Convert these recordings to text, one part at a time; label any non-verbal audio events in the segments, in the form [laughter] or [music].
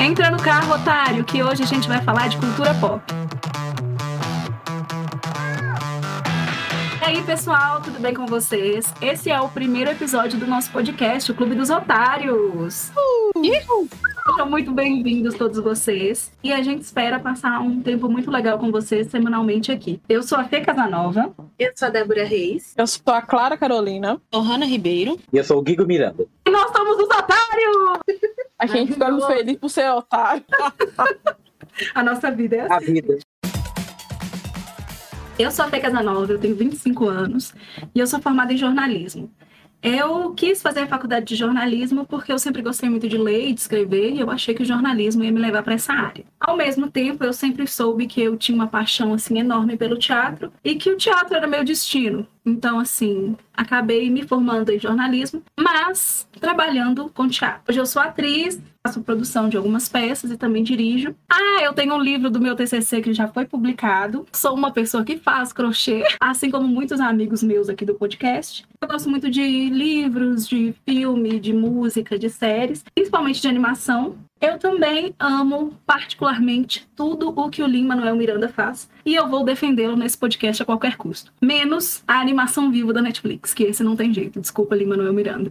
Entra no carro, otário, que hoje a gente vai falar de cultura pop. E aí, pessoal, tudo bem com vocês? Esse é o primeiro episódio do nosso podcast, o Clube dos Otários. Uh! Sejam muito bem-vindos todos vocês. E a gente espera passar um tempo muito legal com vocês semanalmente aqui. Eu sou a Fê Casanova. Eu sou a Débora Reis. Eu sou a Clara Carolina. Eu sou Hanna Ribeiro. E eu sou o Guigo Miranda. E nós somos os Otários! A gente fica muito feliz por ser otário. [laughs] a nossa vida é assim. A vida. Eu sou a Fê Casanova, eu tenho 25 anos e eu sou formada em jornalismo. Eu quis fazer a faculdade de jornalismo porque eu sempre gostei muito de ler e de escrever e eu achei que o jornalismo ia me levar para essa área. Ao mesmo tempo, eu sempre soube que eu tinha uma paixão assim enorme pelo teatro e que o teatro era meu destino. Então, assim, acabei me formando em jornalismo, mas trabalhando com teatro. Hoje eu sou atriz, faço produção de algumas peças e também dirijo. Ah, eu tenho um livro do meu TCC que já foi publicado. Sou uma pessoa que faz crochê, [laughs] assim como muitos amigos meus aqui do podcast. Eu gosto muito de livros, de filme, de música, de séries, principalmente de animação. Eu também amo particularmente tudo o que o Lin Manuel Miranda faz e eu vou defendê-lo nesse podcast a qualquer custo. Menos a animação viva da Netflix, que esse não tem jeito. Desculpa, Lin Manuel Miranda.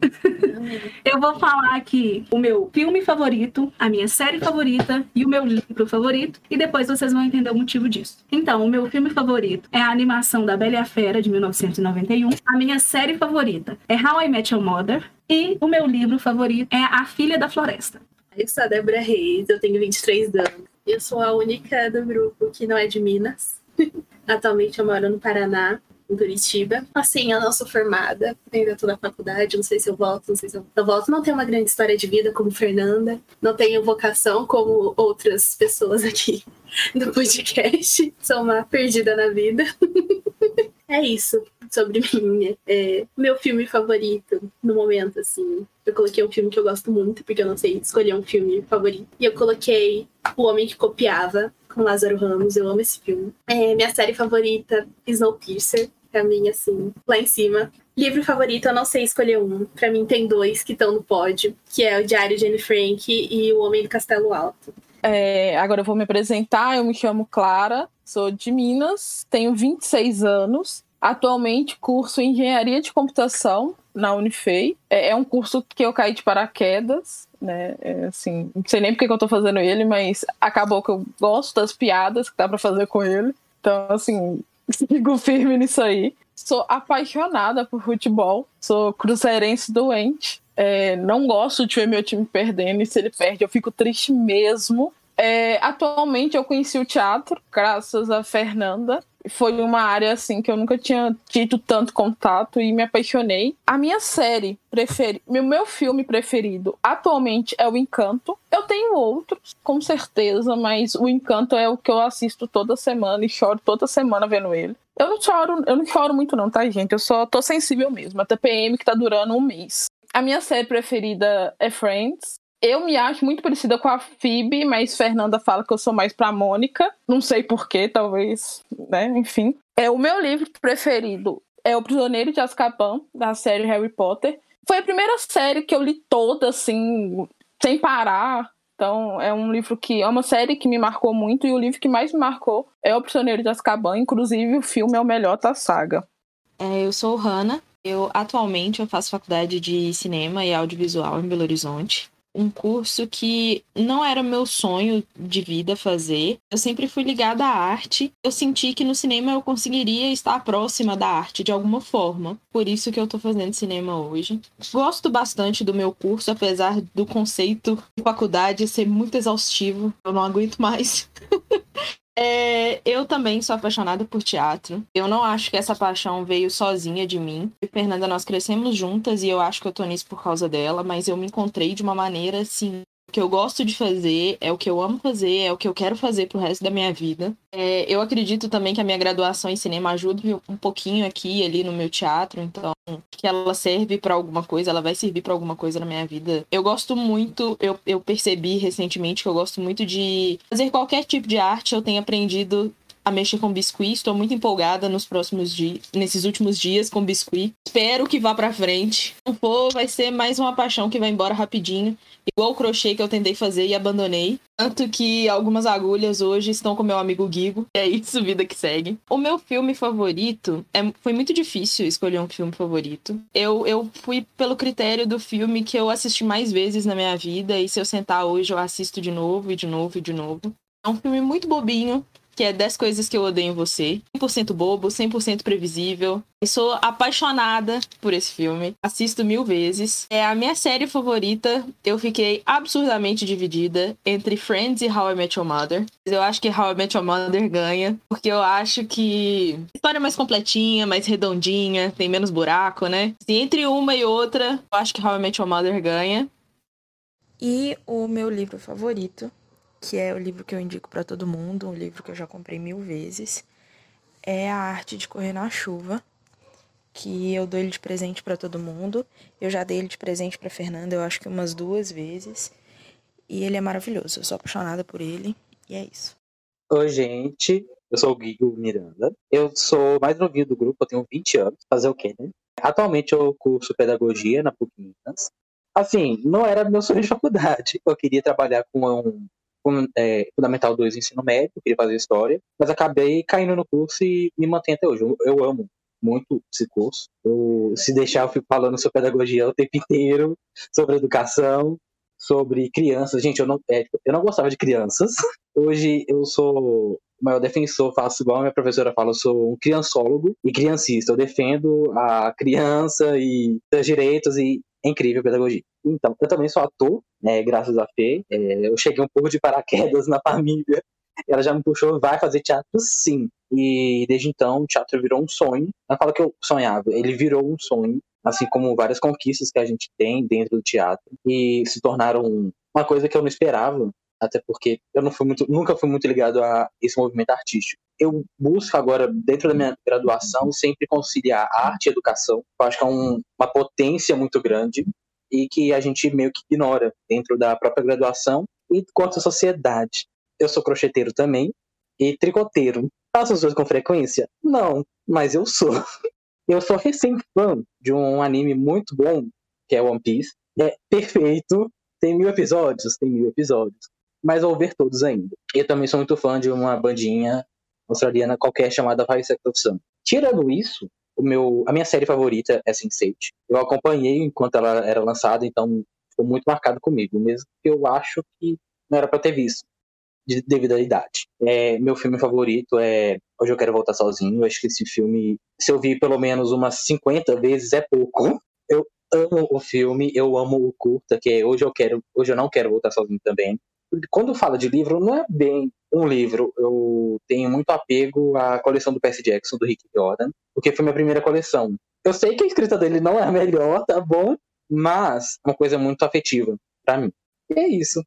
eu vou falar aqui o meu filme favorito, a minha série favorita e o meu livro favorito e depois vocês vão entender o motivo disso. Então, o meu filme favorito é a animação da Bela e a Fera de 1991. A minha série favorita é How I Met Your Mother. E o meu livro favorito é A Filha da Floresta. Eu sou a Débora Reis, eu tenho 23 anos. Eu sou a única do grupo que não é de Minas. [laughs] Atualmente eu moro no Paraná, em Curitiba. Assim, eu não sou formada, ainda estou na faculdade, não sei se eu volto, não sei se eu, eu volto. Não tenho uma grande história de vida como Fernanda, não tenho vocação como outras pessoas aqui [laughs] do podcast. Sou uma perdida na vida. [laughs] é isso sobre [laughs] mim. É, meu filme favorito no momento, assim. Eu coloquei um filme que eu gosto muito, porque eu não sei escolher um filme favorito. E eu coloquei O Homem que Copiava, com Lázaro Ramos. Eu amo esse filme. É, minha série favorita, Snowpiercer. Pra mim, assim, lá em cima. Livro favorito, eu não sei escolher um. Pra mim tem dois que estão no pódio, que é o Diário de Anne Frank e O Homem do Castelo Alto. É, agora eu vou me apresentar. Eu me chamo Clara, sou de Minas, tenho 26 anos. Atualmente curso Engenharia de Computação na Unifei. É, é um curso que eu caí de paraquedas, né? É, assim, não sei nem porque que eu tô fazendo ele, mas acabou que eu gosto das piadas que dá para fazer com ele. Então, assim, [laughs] sigo firme nisso aí. Sou apaixonada por futebol, sou cruzeirense doente. É, não gosto de ver meu time perdendo, e se ele perde, eu fico triste mesmo. É, atualmente eu conheci o teatro, graças a Fernanda foi uma área assim que eu nunca tinha tido tanto contato e me apaixonei. A minha série preferida, meu, meu filme preferido atualmente é o Encanto. Eu tenho outros, com certeza, mas o Encanto é o que eu assisto toda semana e choro toda semana vendo ele. Eu não choro, eu não choro muito não, tá, gente? Eu só tô sensível mesmo. A TPM que tá durando um mês. A minha série preferida é Friends. Eu me acho muito parecida com a Phoebe, mas Fernanda fala que eu sou mais pra Mônica. Não sei porquê, talvez, né? Enfim. É o meu livro preferido é O Prisioneiro de Azkaban, da série Harry Potter. Foi a primeira série que eu li toda, assim, sem parar. Então, é um livro que é uma série que me marcou muito e o livro que mais me marcou é O Prisioneiro de Azkaban. Inclusive, o filme é o melhor da saga. É, eu sou Hanna. Eu atualmente eu faço faculdade de cinema e audiovisual em Belo Horizonte um curso que não era meu sonho de vida fazer. Eu sempre fui ligada à arte. Eu senti que no cinema eu conseguiria estar próxima da arte de alguma forma. Por isso que eu tô fazendo cinema hoje. Gosto bastante do meu curso, apesar do conceito de faculdade ser muito exaustivo. Eu não aguento mais. [laughs] É, eu também sou apaixonada por teatro. Eu não acho que essa paixão veio sozinha de mim. E Fernanda, nós crescemos juntas e eu acho que eu tô nisso por causa dela, mas eu me encontrei de uma maneira assim que eu gosto de fazer, é o que eu amo fazer, é o que eu quero fazer pro resto da minha vida. É, eu acredito também que a minha graduação em cinema ajuda um pouquinho aqui ali no meu teatro, então que ela serve para alguma coisa, ela vai servir para alguma coisa na minha vida. Eu gosto muito, eu, eu percebi recentemente que eu gosto muito de fazer qualquer tipo de arte, eu tenho aprendido a mexer com biscuit. Estou muito empolgada nos próximos dias, nesses últimos dias com biscuit. Espero que vá para frente. Se não for, vai ser mais uma paixão que vai embora rapidinho. Igual o crochê que eu tentei fazer e abandonei. Tanto que algumas agulhas hoje estão com meu amigo Gigo. É isso, vida que segue. O meu filme favorito é, foi muito difícil escolher um filme favorito. Eu, eu fui pelo critério do filme que eu assisti mais vezes na minha vida. E se eu sentar hoje, eu assisto de novo, e de novo, e de novo. É um filme muito bobinho, que é 10 coisas que eu odeio em você. 100% bobo, 100% previsível. Eu sou apaixonada por esse filme. Assisto mil vezes. É a minha série favorita. Eu fiquei absurdamente dividida entre Friends e How I Met Your Mother. Eu acho que How I Met Your Mother ganha, porque eu acho que a história é mais completinha, mais redondinha, tem menos buraco, né? Se entre uma e outra, eu acho que How I Met Your Mother ganha. E o meu livro favorito que é o livro que eu indico para todo mundo, um livro que eu já comprei mil vezes, é A Arte de Correr na Chuva, que eu dou ele de presente para todo mundo. Eu já dei ele de presente para Fernanda, eu acho que umas duas vezes. E ele é maravilhoso, eu sou apaixonada por ele, e é isso. Oi, gente. Eu sou o Guigo Miranda. Eu sou mais novinho do grupo, eu tenho 20 anos. Fazer o quê, né? Atualmente eu curso pedagogia na PUC Minas. Assim, não era meu sonho de faculdade. Eu queria trabalhar com um é, Fundamental 2 Ensino Médio, queria fazer História, mas acabei caindo no curso e me mantenho até hoje. Eu, eu amo muito esse curso. Eu, se deixar, eu fico falando sobre pedagogia o tempo inteiro, sobre educação, sobre crianças. Gente, eu não, é, eu não gostava de crianças. Hoje eu sou o maior defensor, faço igual a minha professora fala, eu sou um criançólogo e criancista. Eu defendo a criança e seus direitos e incrível pedagogia. Então, eu também sou ator, né, graças a Fê. É, eu cheguei um pouco de paraquedas na família. Ela já me puxou, vai fazer teatro sim. E desde então, o teatro virou um sonho. Não fala que eu sonhava, ele virou um sonho. Assim como várias conquistas que a gente tem dentro do teatro. E se tornaram uma coisa que eu não esperava até porque eu não fui muito, nunca fui muito ligado a esse movimento artístico. Eu busco agora, dentro da minha graduação, sempre conciliar arte e educação. Eu acho que é um, uma potência muito grande e que a gente meio que ignora dentro da própria graduação e quanto à sociedade. Eu sou crocheteiro também e tricoteiro. Faço os dois com frequência? Não, mas eu sou. [laughs] Eu sou recém-fã de um anime muito bom, que é One Piece. É perfeito, tem mil episódios, tem mil episódios mas vou ver todos ainda. Eu também sou muito fã de uma bandinha australiana qualquer chamada Five Seconds of Sun. Tirando isso, o meu, a minha série favorita é Sense8. Eu acompanhei enquanto ela era lançada, então ficou muito marcado comigo, mesmo que eu acho que não era para ter visto de, devido à idade. É, meu filme favorito é Hoje Eu Quero Voltar Sozinho. Eu acho que esse filme, se eu vi pelo menos umas 50 vezes, é pouco. Eu amo o filme, eu amo o curta, que é Hoje Eu Quero, Hoje Eu Não Quero Voltar Sozinho também quando fala de livro, não é bem um livro. Eu tenho muito apego à coleção do Percy Jackson, do Rick Jordan, porque foi minha primeira coleção. Eu sei que a escrita dele não é a melhor, tá bom? Mas é uma coisa muito afetiva para mim. E é isso.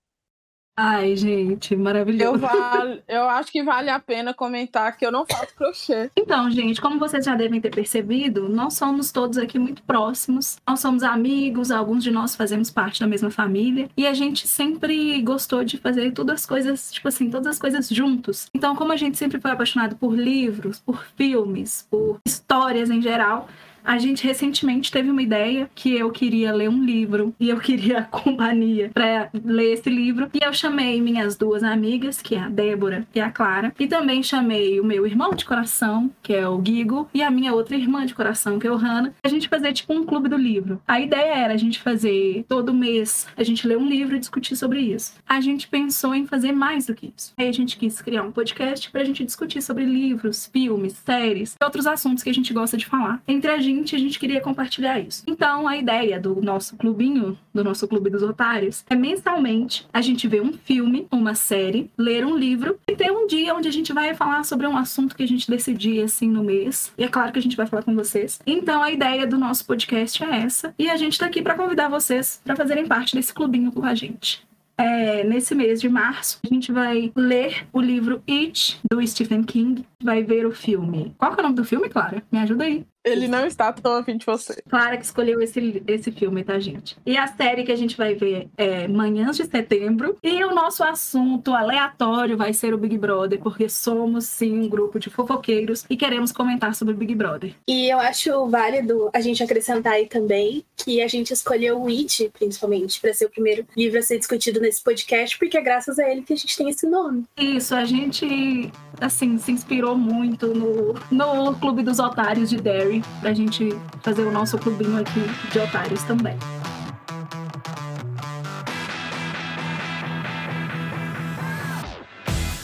Ai, gente, maravilhoso. Eu, vale, eu acho que vale a pena comentar que eu não faço crochê. Então, gente, como vocês já devem ter percebido, nós somos todos aqui muito próximos. Nós somos amigos, alguns de nós fazemos parte da mesma família. E a gente sempre gostou de fazer todas as coisas, tipo assim, todas as coisas juntos. Então, como a gente sempre foi apaixonado por livros, por filmes, por histórias em geral, a gente recentemente teve uma ideia que eu queria ler um livro e eu queria [laughs] a companhia para ler esse livro. E eu chamei minhas duas amigas, que é a Débora e a Clara, e também chamei o meu irmão de coração, que é o Gigo, e a minha outra irmã de coração, que é o Hannah, a gente fazer tipo um clube do livro. A ideia era a gente fazer todo mês, a gente ler um livro e discutir sobre isso. A gente pensou em fazer mais do que isso. Aí a gente quis criar um podcast pra gente discutir sobre livros, filmes, séries e outros assuntos que a gente gosta de falar. Entre a gente a gente queria compartilhar isso. Então, a ideia do nosso clubinho, do nosso clube dos otários, é mensalmente a gente ver um filme, uma série, ler um livro e ter um dia onde a gente vai falar sobre um assunto que a gente decidir assim no mês. E é claro que a gente vai falar com vocês. Então, a ideia do nosso podcast é essa. E a gente tá aqui para convidar vocês para fazerem parte desse clubinho com a gente é, nesse mês de março, a gente vai ler o livro It, do Stephen King. Vai ver o filme. Qual que é o nome do filme, Clara? Me ajuda aí. Ele não está tão afim de você. Clara que escolheu esse, esse filme, tá, gente? E a série que a gente vai ver é Manhãs de Setembro. E o nosso assunto aleatório vai ser o Big Brother, porque somos sim um grupo de fofoqueiros e queremos comentar sobre o Big Brother. E eu acho válido a gente acrescentar aí também que a gente escolheu o It, principalmente, para ser o primeiro livro a ser discutido nesse podcast, porque é graças a ele que a gente tem esse nome. Isso, a gente, assim, se inspirou muito no, no Clube dos Otários de Derry pra gente fazer o nosso clubinho aqui de otários também.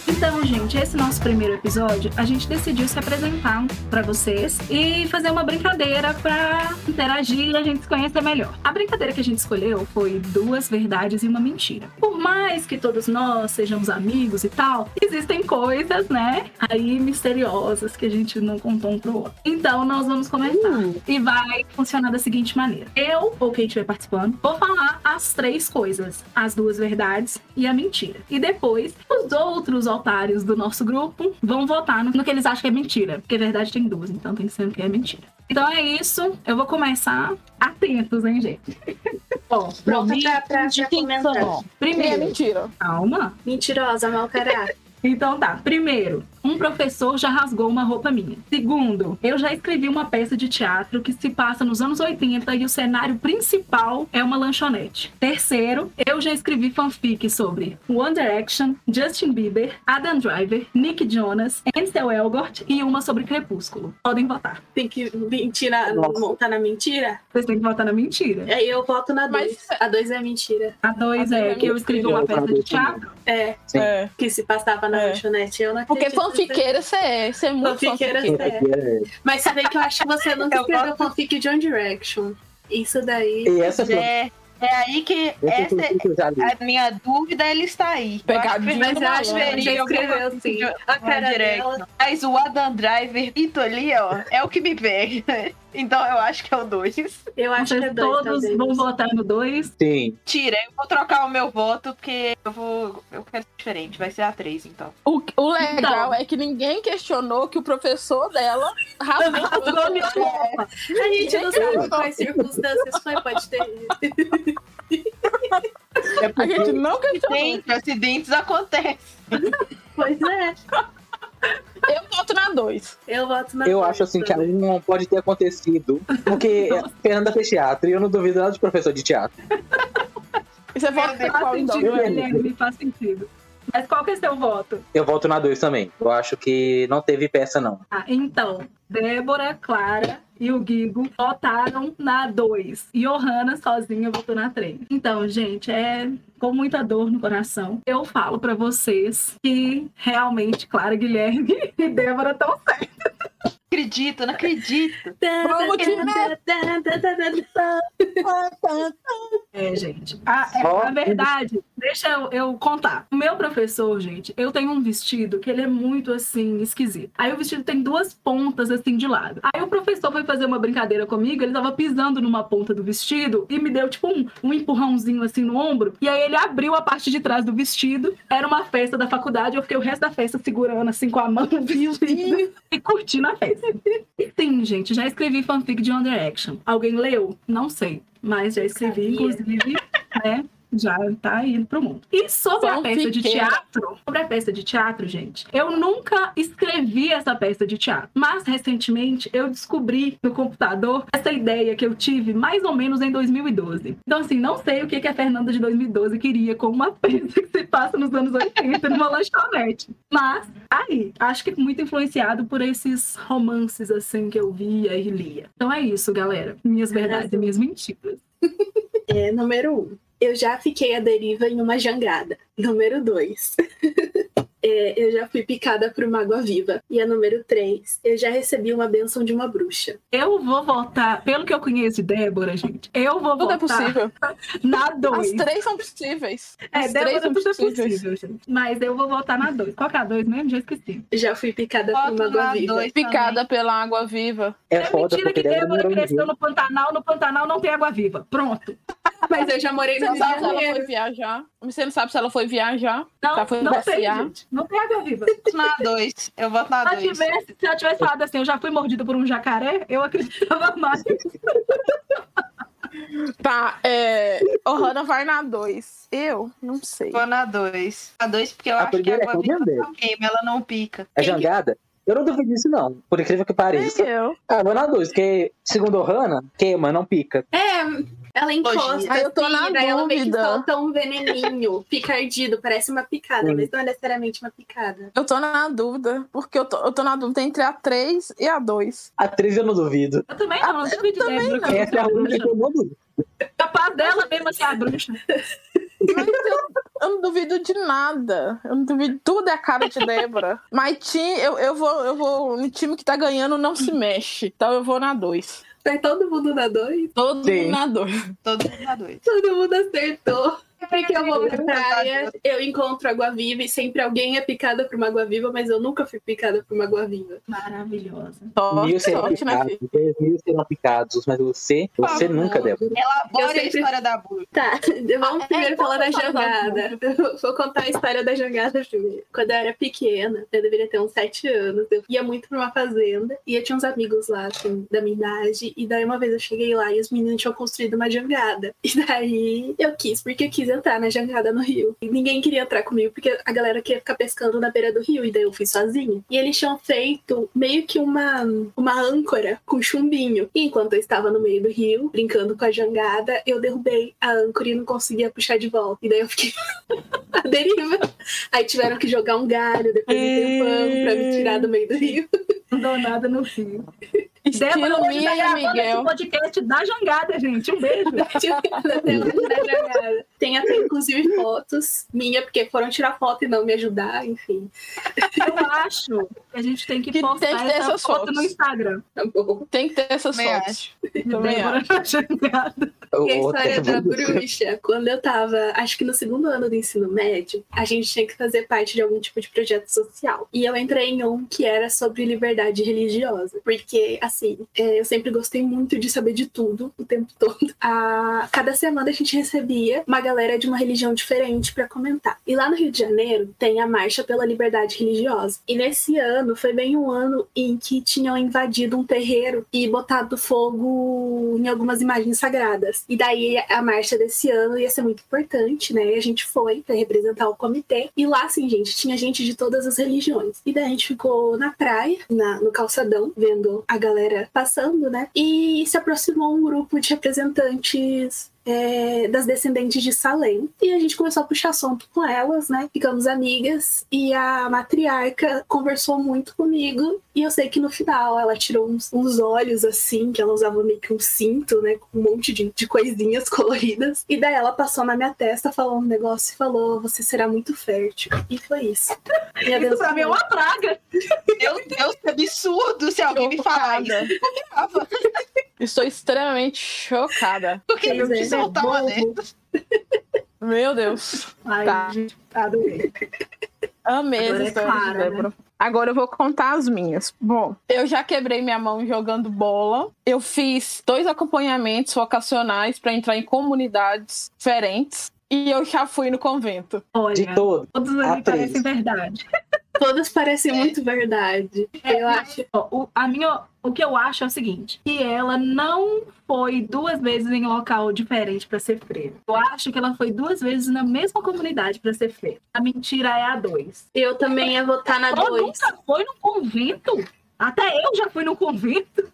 Então, gente, esse nosso primeiro episódio, a gente decidiu se apresentar para vocês e fazer uma brincadeira para interagir e a gente se conhecer melhor. A brincadeira que a gente escolheu foi duas verdades e uma mentira. Por mais que todos nós sejamos amigos e tal, existem coisas, né, aí misteriosas que a gente não contou um pro outro. Então, nós vamos começar. E vai funcionar da seguinte maneira: eu, ou quem estiver participando, vou falar as três coisas, as duas verdades e a mentira. E depois, os outros otários do nosso grupo vão votar no, no que eles acham que é mentira. Porque verdade tem duas, então tem que ser o que é mentira. Então é isso. Eu vou começar atentos, hein, gente? [laughs] Bom, pronta pra, pra, pra comentar. É Primeiro, mentira. calma. Mentirosa, mau caráter. [laughs] Então tá. Primeiro, um professor já rasgou uma roupa minha. Segundo, eu já escrevi uma peça de teatro que se passa nos anos 80 e o cenário principal é uma lanchonete. Terceiro, eu já escrevi fanfic sobre One Direction, Justin Bieber, Adam Driver, Nick Jonas, Ansel Elgort e uma sobre Crepúsculo. Podem votar. Tem que mentir na, Nossa. montar na mentira? Vocês têm que votar na mentira. Aí eu voto na Mas- 2. A 2 é mentira. A dois A é dois que eu é escrevi mentira. uma peça de teatro. É. É. que se passava na É. lanchonete. Eu não acredito fanfiqueira você é. Você é muito Fanfiqueira fanfiqueira. você é. Mas você vê que eu acho que você nunca Eu escreveu gosto- fanfic de One Direction. Isso daí. E essa É, é aí que essa li. a minha dúvida ele está aí. Pegadinha Eu acho que Mas eu acho que ele escreveu alguma sim. coisa A cara dela. Mas o Adam Driver Ito ali, ó, é o que me pega. [laughs] Então eu acho que é o 2. Eu acho que é Vocês 2 todos também. vão votar no dois. Sim. Tira, eu vou trocar o meu voto, porque eu vou. Eu quero ser diferente. Vai ser a 3, então. O, o legal Então. é que ninguém questionou que o professor dela rasgou minha roupa. A gente não sabe quais circunstâncias foi, pode ter. É A porque gente não questionou. Gente, acidentes acontecem. Pois é. Eu voto na 2. Eu voto na eu dois acho assim que também. não pode ter acontecido. Porque [laughs] Fernanda fez teatro e eu não duvido nada de professor de teatro. E você vota Faz qual, então? sentido, Guilherme. Faz sentido. Mas qual que é seu voto? Eu volto na 2 também. Eu acho que não teve peça, não. Ah, então, Débora, Clara e o Guigo votaram na 2. E Johanna sozinha votou na 3. Então, gente, é com muita dor no coração. Eu falo pra vocês que realmente Clara, Guilherme [laughs] e Débora estão certas. Acredito, não acredito. Vamos É, gente. A, é, a verdade, deixa eu, eu contar. O meu professor, gente, eu tenho um vestido que ele é muito assim, esquisito. Aí o vestido tem duas pontas assim de lado. Aí o professor foi fazer uma brincadeira comigo, ele tava pisando numa ponta do vestido e me deu tipo um, um empurrãozinho assim no ombro. E aí ele abriu a parte de trás do vestido. Era uma festa da faculdade, eu fiquei o resto da festa segurando assim com a mão no vestido e curtindo a festa. E sim, gente, já escrevi fanfic de One Direction. Alguém leu? Não sei. Mas já escrevi, inclusive, né? Já tá indo pro mundo. E sobre a peça de teatro, sobre a peça de teatro, gente, eu nunca escrevi essa peça de teatro. Mas recentemente eu descobri no computador essa ideia que eu tive mais ou menos em 2012. Então, assim, não sei o que que a Fernanda de 2012 queria com uma [laughs] peça que se passa nos anos 80 numa [laughs] lanchonete. Mas, aí, acho que muito influenciado por esses romances, assim, que eu via e lia. Então é isso, galera. Minhas verdades e minhas mentiras. É, número 1. Um, eu já fiquei à deriva em uma jangada. Número 2. [laughs] É, eu já fui picada por uma água viva. E a número 3, eu já recebi uma benção de uma bruxa. Eu vou votar, pelo que eu conheço de Débora, gente, eu vou Tudo é votar possível. [laughs] na As 2. três são possíveis. É, As três Débora, são tudo é possíveis. possível, gente. Mas eu vou votar na 2. Qual que é a 2 mesmo? Já esqueci. Já fui picada por Voto uma água na viva. dois Picada também. pela água viva. É, É foda mentira que Débora cresceu no Pantanal, no Pantanal não tem água viva. Pronto. [laughs] Mas eu já morei no Rio de ela Janeiro. foi viajar. Você não sabe se ela foi viajar. Não, Tá, foi não passear. gente. Não tem água viva. Na 2. Eu voto na Se ela 2. tivesse, se ela tivesse falado assim, eu já fui mordida por um jacaré, eu acreditava mais. [laughs] Tá, é. Ohana vai na 2. Eu? Não sei. Vou na 2. Na 2 porque eu A acho que a é água viva não queima, ela não pica. É jangada? Eu não duvido disso, não. Por incrível que pareça. Eu. Ah, vou na 2, porque, segundo o Hannah, queima, não pica. É, ela encosta Ah, eu tô assim, na daí ela meio que dúvida. solta um veneninho, [laughs] pica ardido, parece uma picada, mas não é necessariamente uma picada. Eu tô na dúvida. Porque eu tô, eu tô na dúvida entre a 3 e a 2. A 3 eu não duvido. Eu também não, não duvido de Débora que eu Essa é a única que eu não duvido. Capaz dela mesmo ser a bruxa. Mas eu, eu não duvido de nada. Eu não duvido. Tudo é a cara de Débora. Mas time, eu, eu, vou, eu vou. No time que tá ganhando não se mexe. Então eu vou na 2. Vai todo mundo na dois? Todo Sim. mundo na 2. Todo mundo na 2. [laughs] Todo mundo acertou. Porque eu vou pra praia, eu encontro água-viva e sempre alguém é picada por uma água-viva, mas eu nunca fui picada por uma água-viva. Maravilhosa. Mil serão sorte, né, picados, mil serão picados, mas você, você nunca. Débora. Elabora Eu a sempre- história da Buru. Tá, [laughs] vamos Ah, primeiro é, falar da jangada. [laughs] Vou contar a história da jangada primeiro. Quando eu era pequena, eu deveria ter uns sete anos, eu ia muito pra uma fazenda e eu tinha uns amigos lá, assim, da minha idade. E daí uma vez eu cheguei lá e os meninos tinham construído uma jangada. E daí eu quis, porque eu quis entrar na jangada no rio. E ninguém queria entrar comigo, porque a galera queria ficar pescando na beira do rio. E daí eu fui sozinha. E eles tinham feito meio que uma, uma âncora com chumbinho. E enquanto eu estava no meio do rio, brincando com a jangada, eu derrubei a âncora e não conseguia puxar de volta. E daí eu fiquei [laughs] a deriva. Aí tiveram que jogar um galho depois de um tempão pra me tirar do meio do rio. Não dou nada no. Estilo Débora hoje tá gravando Miguel. esse podcast da jangada, gente. Um beijo. Até hoje na jangada. Tem até inclusive fotos minha, porque foram tirar foto e não me ajudar, enfim. Eu acho que a gente tem que, Que postar tem que ter essa essas foto fotos. no Instagram. Tá bom. Tem que ter essas Também fotos. acho. Também Débora na jangada. E a história da bruxa, quando eu tava, acho que no segundo ano do ensino médio, a gente tinha que fazer parte de algum tipo de projeto social. E eu entrei em um que era sobre liberdade religiosa. Porque, assim, é, eu sempre gostei muito de saber de tudo, o tempo todo. A, cada semana a gente recebia uma galera de uma religião diferente pra comentar. E lá no Rio de Janeiro tem a Marcha pela Liberdade Religiosa. E nesse ano foi bem um ano em que tinham invadido um terreiro e botado fogo em algumas imagens sagradas. E daí a marcha desse ano ia ser muito importante, né? E a gente foi pra representar o comitê. E lá, assim, gente, tinha gente de todas as religiões. E daí a gente ficou na praia, na- no calçadão, vendo a galera passando, né? E se aproximou um grupo de representantes é, das descendentes de Salem. E a gente começou a puxar assunto com elas, né? Ficamos amigas. E a matriarca conversou muito comigo. E eu sei que no final ela tirou uns, uns olhos assim, que ela usava meio que um cinto, né? Com um monte de, de coisinhas [laughs] coloridas. E daí ela passou na minha testa, falou um negócio e falou: Você será muito fértil. E foi isso. Minha Isso pra mim é uma praga. Meu Deus, que absurdo se alguém me falar isso. Chocada. Estou extremamente chocada. Porque eu Pois te é. Soltar uma Bobo. dessas. Meu Deus. Ai, Tá. gente, adorei. Amei Agora é Clara, né? Agora eu vou contar as minhas. Bom, eu já quebrei minha mão jogando bola. Eu fiz dois acompanhamentos vocacionais para entrar em comunidades diferentes. E eu já fui no convento. Olha, De todo. todos ali parecem verdade. Todas parecem muito verdade. É, Eu acho. ó, o, a minha, o que eu acho é o seguinte: que ela não foi duas vezes em local diferente para ser freira. Eu acho que ela foi duas vezes na mesma comunidade para ser freira. A mentira é a dois. Eu também ia votar na Ela 2. nunca foi no convento. Até eu já fui no convento.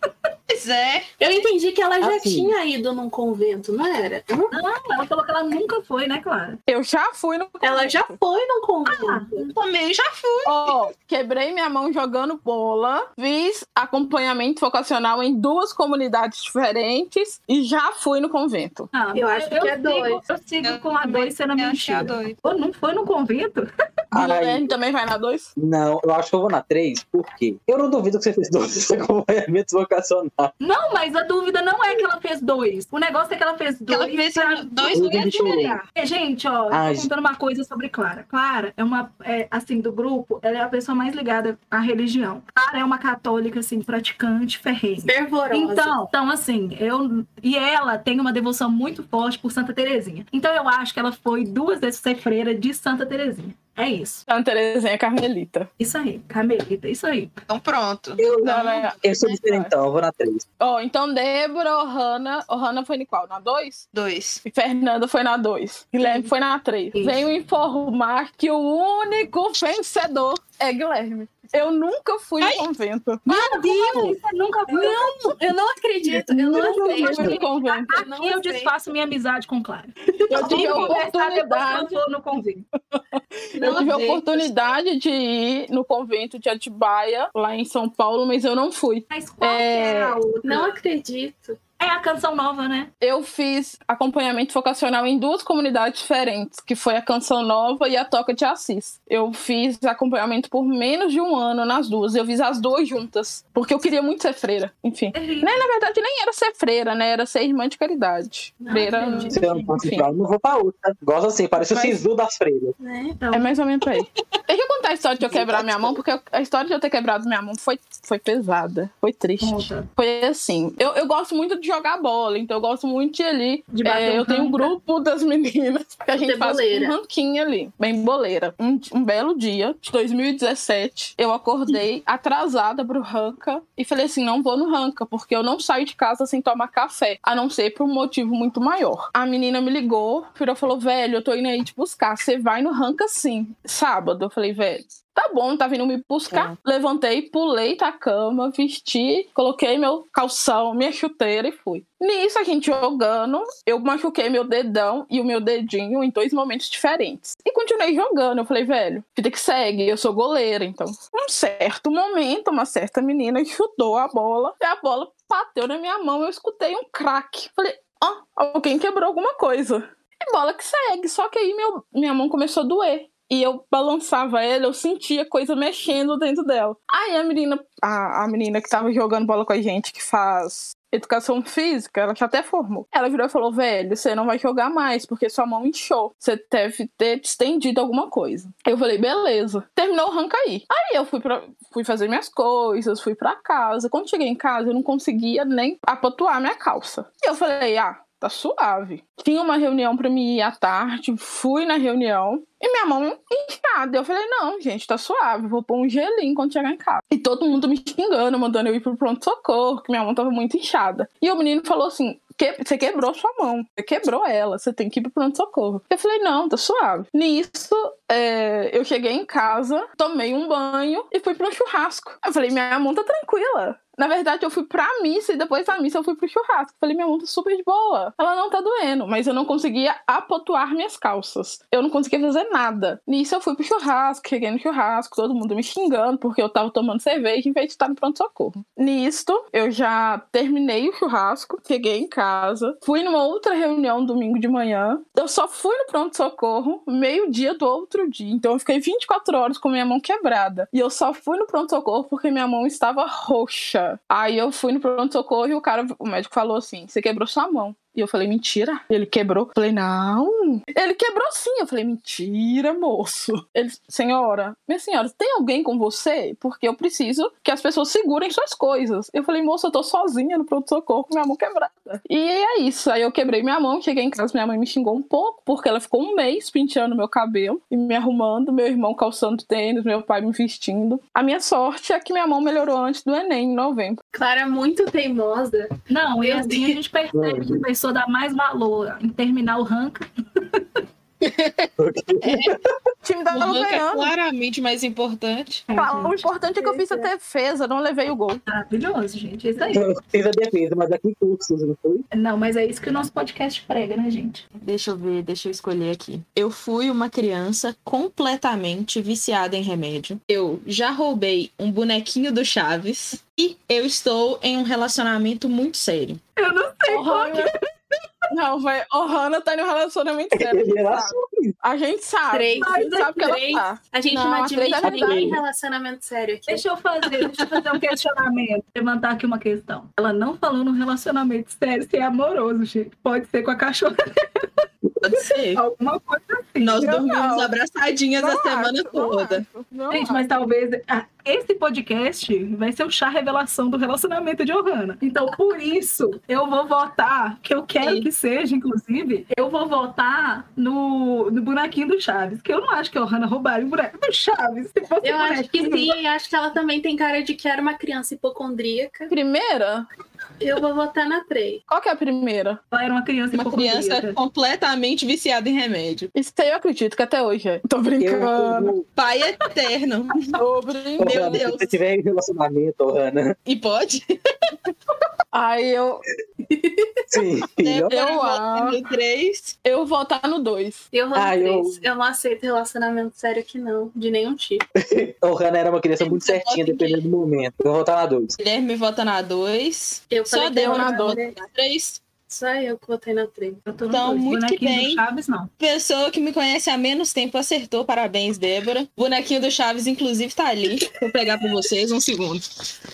Pois é. Eu entendi que ela já Assim. tinha ido num convento, não era? Não, ela falou que ela nunca foi, né, Clara? Eu já fui no convento. Ela já foi num convento. Também já fui. Ó, quebrei minha mão jogando bola, fiz acompanhamento vocacional em duas comunidades diferentes e já fui no convento. Ah, Eu acho que é sigo- dois. Eu sigo Eu com a dois sendo Eu mentira. dois. Pô, não foi no convento? [laughs] Guilherme também vai na 2? Não, eu acho que eu vou na 3, por quê? Eu não duvido que você fez dois [laughs] acompanhamentos vocacionais. Não, mas a dúvida não é que ela fez dois. O negócio é que ela fez dois. Ela fez pra- dois chorei. lugar. É, Gente, ó, Ai, eu tô contando uma coisa sobre Clara. Clara é uma, é, assim, do grupo, ela é a pessoa mais ligada à religião. Clara é uma católica, assim, praticante, ferrenha. Fervorosa. Então, então, assim, eu. E ela tem uma devoção muito forte por Santa Terezinha. Então, eu acho que ela foi duas vezes ser freira de Santa Terezinha. É isso. Santa Terezinha Carmelita. Isso aí. Carmelita, isso aí. Então pronto. Eu, Não, não é- eu sou diferentão, eu vou na 3. Ó, então Débora, Ohana. Ohana foi em qual? Na 2? Dois. E Fernanda foi na 2. Guilherme foi na 3. Isso. Venho informar que o único vencedor é Guilherme. Eu nunca fui no convento. Meu Deus! Você nunca foi. Não, eu não acredito. Eu não aceito. fui no convento. Eu não Aqui eu desfaço minha amizade com Clara. Eu tive a Vamos conversar depois que oportunidade. eu no convento. Eu Não tive a oportunidade de ir no convento de Atibaia, lá em São Paulo, mas eu não fui. Mas qual que É, é a outra? Não acredito. É a canção nova, né? Eu fiz acompanhamento vocacional em duas comunidades diferentes, que foi a Canção Nova e a Toca de Assis. Eu fiz acompanhamento por menos de um ano nas duas. Eu fiz as duas juntas, porque eu queria muito ser freira. Enfim. Terrível. Nem, na verdade, nem era ser freira, né? Era ser irmã de caridade. Não, freira. entendi. Se eu não participar, eu não vou pra outra. Gosto assim, parece o Mas- Sisu das freiras. Né? Então, É mais ou menos aí. Deixa eu contar a história de eu quebrar minha mão, porque a história de eu ter quebrado minha mão foi, foi pesada. Foi triste. conta. Foi assim. Eu, eu gosto muito de jogar bola, então eu gosto muito de ali. De bater É, eu tenho um grupo [laughs] das meninas que a gente faz um ranquinho ali, bem boleira. Um, um belo dia, de 2017, eu acordei [laughs] atrasada pro ranca e falei assim: não vou no ranca, porque eu não saio de casa sem tomar café, a não ser por um motivo muito maior. A menina me ligou, virou e falou: velho, eu tô indo aí te buscar, você vai no ranca sim. Sábado, eu falei, velho. Tá bom, tá vindo me buscar. Levantei, pulei da cama, vesti, coloquei meu calção, minha chuteira e fui. Nisso, a gente jogando, eu machuquei meu dedão e o meu dedinho em dois momentos diferentes. E continuei jogando. Eu falei, velho, vida que segue, eu sou goleira, então. Um certo momento, uma certa menina chutou a bola e a bola bateu na minha mão. Eu escutei um craque. Falei, ah, alguém quebrou alguma coisa. E bola que segue. Só que aí meu, minha mão começou a doer. E eu balançava ela, eu sentia coisa mexendo dentro dela. Aí a menina, a, a menina que tava jogando bola com a gente, que faz educação física, ela já até formou. Ela virou e falou: velho, você não vai jogar mais, porque sua mão inchou. Você deve ter estendido alguma coisa. Eu falei, beleza. Terminou o ranca aí. Aí eu fui, pra, fui fazer minhas coisas, fui pra casa. Quando cheguei em casa, eu não conseguia nem apatuar minha calça. E eu falei, ah, tá suave. Tinha uma reunião pra mim ir à tarde, fui na reunião e minha mão inchada. Eu falei, não, gente, tá suave, vou pôr um gelinho quando chegar em casa. E todo mundo me xingando, mandando eu ir pro pronto-socorro, que minha mão tava muito inchada. E o menino falou assim: "Que- você quebrou sua mão, você quebrou ela, você tem que ir pro pronto-socorro. Eu falei, não, tá suave. Nisso, é, eu cheguei em casa, tomei um banho e fui pro churrasco. Eu falei, minha mão tá tranquila. Na verdade, eu fui pra missa e depois da missa eu fui pro churrasco. Falei, minha mão tá super de boa. Ela não tá doendo, mas eu não conseguia apotoar minhas calças. Eu não conseguia fazer nada. Nisso eu fui pro churrasco, cheguei no churrasco, todo mundo me xingando porque eu tava tomando cerveja em vez de estar no pronto-socorro. Nisto, eu já terminei o churrasco, cheguei em casa, fui numa outra reunião domingo de manhã. Eu só fui no pronto-socorro meio-dia do outro dia. Então eu fiquei 24 horas com minha mão quebrada. E eu só fui no pronto-socorro porque minha mão estava roxa. Aí eu fui no pronto-socorro e o cara, o médico falou assim: você quebrou sua mão. E eu falei, mentira? Ele quebrou? Eu falei, não. Ele quebrou sim. Eu falei, mentira, moço. Ele, senhora, minha senhora, tem alguém com você? Porque eu preciso que as pessoas segurem suas coisas. Eu falei, moço, eu tô sozinha no pronto-socorro com minha mão quebrada. E é isso. Aí eu quebrei minha mão, cheguei em casa, minha mãe me xingou um pouco, porque ela ficou um mês penteando meu cabelo e me arrumando, meu irmão calçando tênis, meu pai me vestindo. A minha sorte é que minha mão melhorou antes do Enem, em novembro. Clara é muito teimosa. Não, e Meu assim a gente percebe que a pessoa dá mais valor em terminar o ranking. [laughs] O time tava é ganhando. claramente mais importante. Tá, O importante é que eu fiz a defesa, não levei o gol. Maravilhoso, gente. É isso aí. Eu fiz a defesa, mas aqui em cursos, não foi? Não, mas é isso que o nosso podcast prega, né, gente? Deixa eu ver, deixa eu escolher aqui. Eu fui uma criança completamente viciada em remédio. Eu já roubei um bonequinho do Chaves. E eu estou em um relacionamento muito sério. Eu não sei qual que. Não, vai. Ohana tá em um relacionamento sério. Era sabe? A gente sabe. Três. A gente sabe que ela tá. A gente Não, não, admite é ninguém em relacionamento sério aqui. Deixa eu fazer, deixa eu fazer um questionamento. Levantar aqui uma questão. Ela não falou no relacionamento sério se é amoroso, gente. Pode ser com a cachorra, Pode ser. alguma coisa assim. Nós Eu dormimos não. abraçadinhas Não a semana acho, não toda. acho, não Gente, acho. mas talvez ah, esse podcast vai ser o chá revelação do relacionamento de Ohana. Então, por isso, eu vou votar, que eu quero Sim. que seja, inclusive, eu vou votar no, no bonequinho do Chaves. Que eu não acho que a Ohana roubaria o boneco do Chaves. Se fosse Eu acho que sim, acho que ela também tem cara de que era uma criança hipocondríaca. Primeira? Eu vou votar na Trey. Qual que é a primeira? Ela era uma criança Uma criança completamente viciada em remédio. Isso aí eu acredito que até hoje é. Tô brincando. eu, Pai eterno. [laughs] Tô brincando. Meu Deus. Se você tiver em relacionamento, Ana. E pode? Aí eu, Sim. Eu, eu acho. no 3. eu vou votar no 2. Eu vou Ah, na eu- Três. Eu... não aceito relacionamento sério aqui, não. De nenhum tipo. [laughs] Ohana era uma criança muito certinha, dependendo do momento. Eu vou votar na 2. Guilherme vota na 2. Eu Só deu eu na vou dor. Três. Na 3. Só eu que votei na Três. Eu tô Então, dois. muito que bonequinho bem. do Chaves, não. Pessoa que me conhece há menos tempo acertou. Parabéns, Débora. Bonequinho do Chaves, inclusive, tá ali. Vou pegar pra vocês um segundo.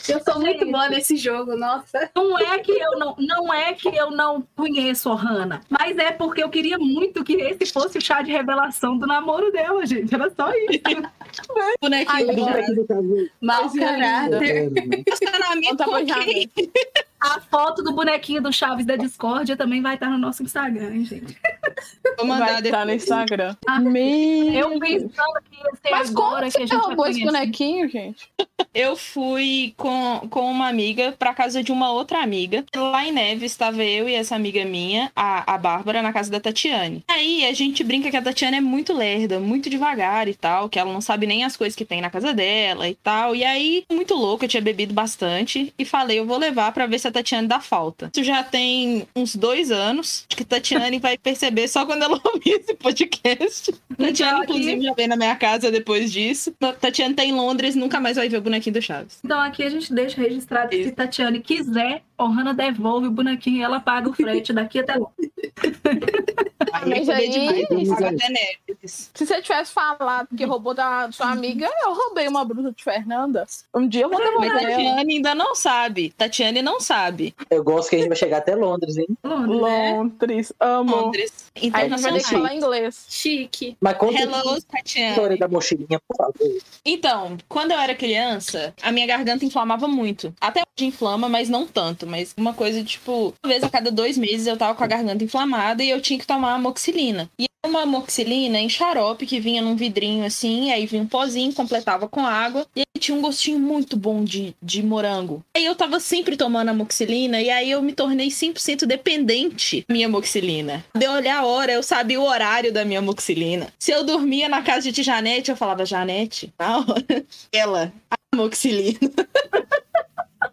Eu sou muito boa nesse jogo, nossa. Não é que eu não, não é que eu não conheço a Ohana, mas é porque eu queria muito que esse fosse o chá de revelação do namoro dela, gente. Era só isso. [laughs] Bonequinho Ai, do. Chaves. Coisinha caráter. Conta pra com quem? [laughs] A foto do bonequinho do Chaves da Discórdia também vai estar no nosso Instagram, hein, gente. Vou Vai mandar estar no. Instagram. Ah, Meu Eu pensando que ia ser Mas como agora que que a você gente vai roubou esse bonequinho, gente? Eu fui com, com uma amiga pra casa de uma outra amiga. Lá em Neves estava eu e essa amiga minha, a, a Bárbara, na casa da Tatiane. Aí a gente brinca que a Tatiane é muito lerda, muito devagar e tal, que ela não sabe nem as coisas que tem na casa dela e tal. E aí, muito louca, eu tinha bebido bastante e falei, eu vou levar pra ver se a Tatiane dá falta. Isso já tem uns dois anos. Acho que a Tatiane vai perceber só quando ela [laughs] ouvir esse podcast. Tatiane, Então, inclusive, já veio na minha casa depois disso. Tatiane tá em Londres, nunca mais vai ver o bonequinho do Chaves. Então aqui a gente deixa registrado que se Isso. Tatiane quiser, Ohana devolve o bonequinho e ela paga o frete daqui até lá. [laughs] Mas aí- demais. Se você tivesse falado que roubou da sua amiga, eu roubei uma brusa de Fernanda. Um dia eu vou Mas devolver ela. Tatiane ainda não sabe. Tatiane não sabe. Eu gosto que a gente vai chegar até Londres, hein? Londres, né? Londres, amo. Londres. Aí a gente vai ter que falar inglês. Chique. Mas conta a Hello, história Tatiane. da mochilinha, por favor. Então, quando eu era criança, a minha garganta inflamava muito. Até hoje inflama, mas não tanto. Mas uma coisa, tipo, uma vez a cada dois meses eu tava com a garganta inflamada e eu tinha que tomar amoxilina. E uma amoxilina em xarope que vinha num vidrinho assim, aí vinha um pozinho, completava com água. E tinha um gostinho muito bom de, de morango. Aí eu tava sempre tomando amoxilina e aí eu me tornei 100% dependente da minha amoxilina. De olhar a hora, eu sabia o horário da minha amoxilina. Se eu dormia na casa de Janete, eu falava, Janete, na hora. Ela, a amoxilina. [laughs]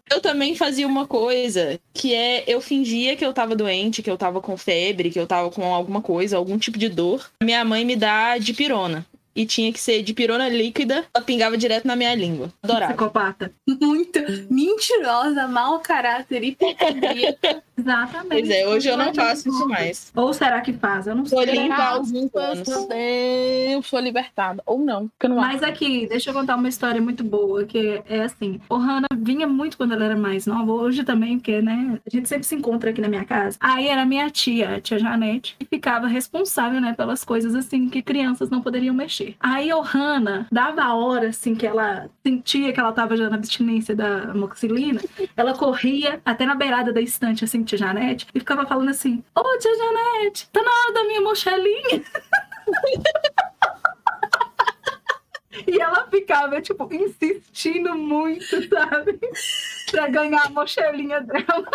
Eu também fazia uma coisa, que é eu fingia que eu tava doente, que eu tava com febre, que eu tava com alguma coisa, algum tipo de dor. Minha mãe me dá dipirona. E tinha que ser dipirona líquida, ela pingava direto na minha língua. Adorava. Psicopata. [laughs] Muito mentirosa, mau caráter, hipocondríaca. [laughs] Exatamente. Pois é, hoje eu não faço isso mais. Ou será que faz? Eu não Vou sei. limpar alguns anos. Meu Deus, sou libertada. Ou não, porque eu não Mas aqui, deixa eu contar uma história muito boa, que é assim, o Hannah vinha muito quando ela era mais nova, hoje também, porque, né, a gente sempre se encontra aqui na minha casa. Aí era minha tia, a tia Janete, que ficava responsável, né, pelas coisas, assim, que crianças não poderiam mexer. Aí o Hannah, dava a hora, assim, que ela sentia que ela tava já na abstinência da amoxilina, ela corria até na beirada da estante, assim, tia Janete, e ficava falando assim, ô, tia Janete, tá na hora da minha mochelinha. [laughs] E ela ficava, tipo, insistindo muito, sabe? pra ganhar a mochelinha dela.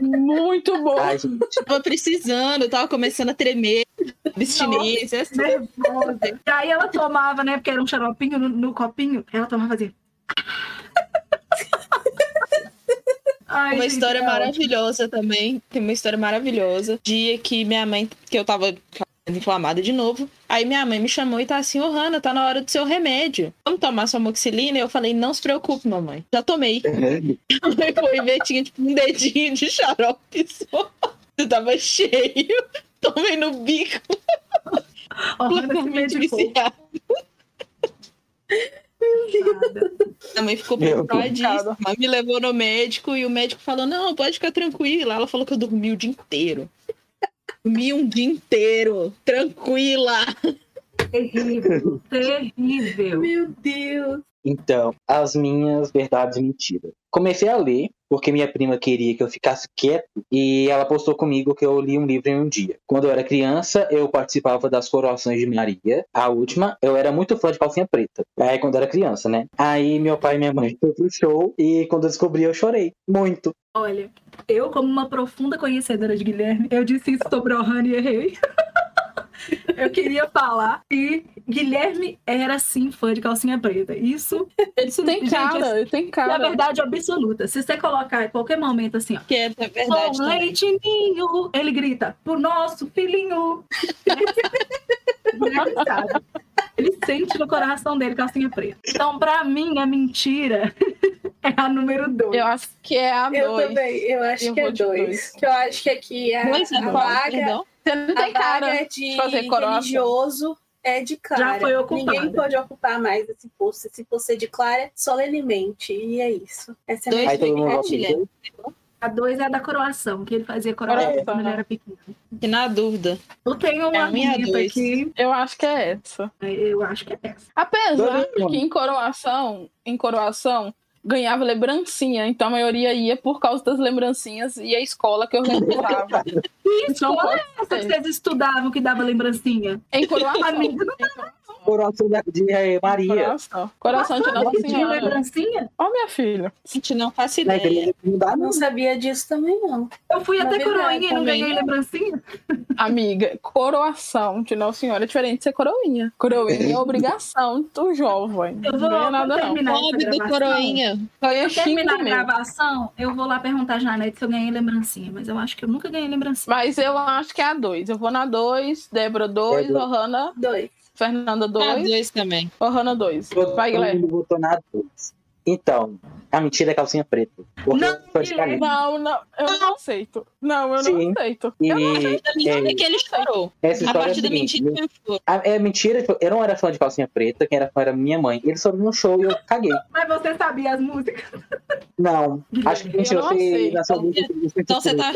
Muito bom. Ai, gente. Tava precisando, tava começando a tremer. Abstinência. assim. Nervosa. E aí ela tomava, né? Porque era um xaropinho no, no copinho. Ela tomava assim. Ai, Uma gente, história é ótimo. maravilhosa também. Tem uma história maravilhosa. Dia que minha mãe, que eu tava inflamada de novo. Aí minha mãe me chamou e tá assim, ô Hanna, tá na hora do seu remédio. Vamos tomar sua moxilina? Eu falei, não se preocupe, mamãe. Já tomei. Aí [laughs] foi ver, tinha tipo um dedinho de xarope só. Eu tava cheio. Tomei no bico. Se Completamente medicou. viciada. Nada. A mãe ficou preocupadíssima. Me levou no médico e o médico falou: Não, pode ficar tranquila. Ela falou que eu dormi o dia inteiro. Dormi um dia inteiro, tranquila. Terrível. Terrível. Meu Deus. Então, as minhas verdades e mentiras. Comecei a ler, porque minha prima queria que eu ficasse quieto, e ela postou comigo que eu li um livro em um dia. Quando eu era criança, eu participava das coroações de Maria. A última, eu era muito fã de calcinha preta. Aí, quando eu era criança, né? Aí, meu pai e minha mãe foi pro show, e quando eu descobri, eu chorei. Muito. Olha, eu, como uma profunda conhecedora de Guilherme, eu disse isso sobre Ohana e errei. [laughs] [laughs] eu queria falar que Guilherme era sim fã de calcinha preta. Isso, isso Tem gente, cara, isso tem é cara. verdade absoluta. Se você colocar em qualquer momento assim, ó, Que é da verdade. leite ninho, ele grita, pro nosso filhinho. [laughs] Sabe. Ele sente no coração dele calcinha preta. Então, pra mim, a mentira [laughs] é a número dois. Eu acho que é a Eu dois. também, eu acho Eu que é dois. dois. Que eu acho que aqui é Dois é a qual? vaga, Perdão? Você não a tem cara. de fazer coroação. religioso é de Clara. Já foi ocupada. Ninguém pode ocupar mais esse posto. Se você de Clara, solenemente. E é isso. Essa é a minha Aí todo mundo É. A dois é a da coroação, que ele fazia coroação Coroação. quando ele era pequeno. Que na dúvida. Eu tenho uma É minha dois. aqui, Eu acho que é essa. eu acho que é essa. Apesar que em coroação, em coroação, ganhava lembrancinha, então a maioria ia por causa das lembrancinhas e a escola que organizava. Que [laughs] Então escola pode é essa que vocês estudavam que dava lembrancinha? Em coroação. Amiga, Coração de eh, Maria. Coração. Coração de Nossa Senhora. lembrancinha? Ó, minha filha. Gente, não faço Na ideia. igreja não dá, Eu não. não sabia disso também, não. Eu fui Na até verdade, coroinha e não também ganhei não. lembrancinha. Amiga, coroação de Nossa Senhora é diferente de ser coroinha. Coroinha é obrigação do jovem. Eu Não vou, ganha vou nada, não. terminar essa Pobre do gravação. coroinha. Ganha Quando terminar cinco a gravação, eu vou lá perguntar a Janete se eu ganhei lembrancinha. Mas eu acho que eu nunca ganhei lembrancinha. Mas eu acho que é a dois. Eu vou na dois, Débora dois, Débora. Ohana, Dois. Fernanda Ah, dois, dois também. Ohana dois. Todo Vai, Guilherme. mundo votou na dois. Então, a mentira é calcinha preta. Porque Não, eu. Não, não, eu não aceito. Não, eu Sim. não aceito. E Eu não é, Da mentira que ele chorou. essa A é a partir da seguinte, mentira que ele chorou. a- é mentira, tipo, eu não era fã de calcinha preta, quem era fã era minha mãe. Ele viu um show e eu caguei. Mas você sabia as músicas? Não, acho que Eu mentira, não você aceito. nasceu muito Então você tá-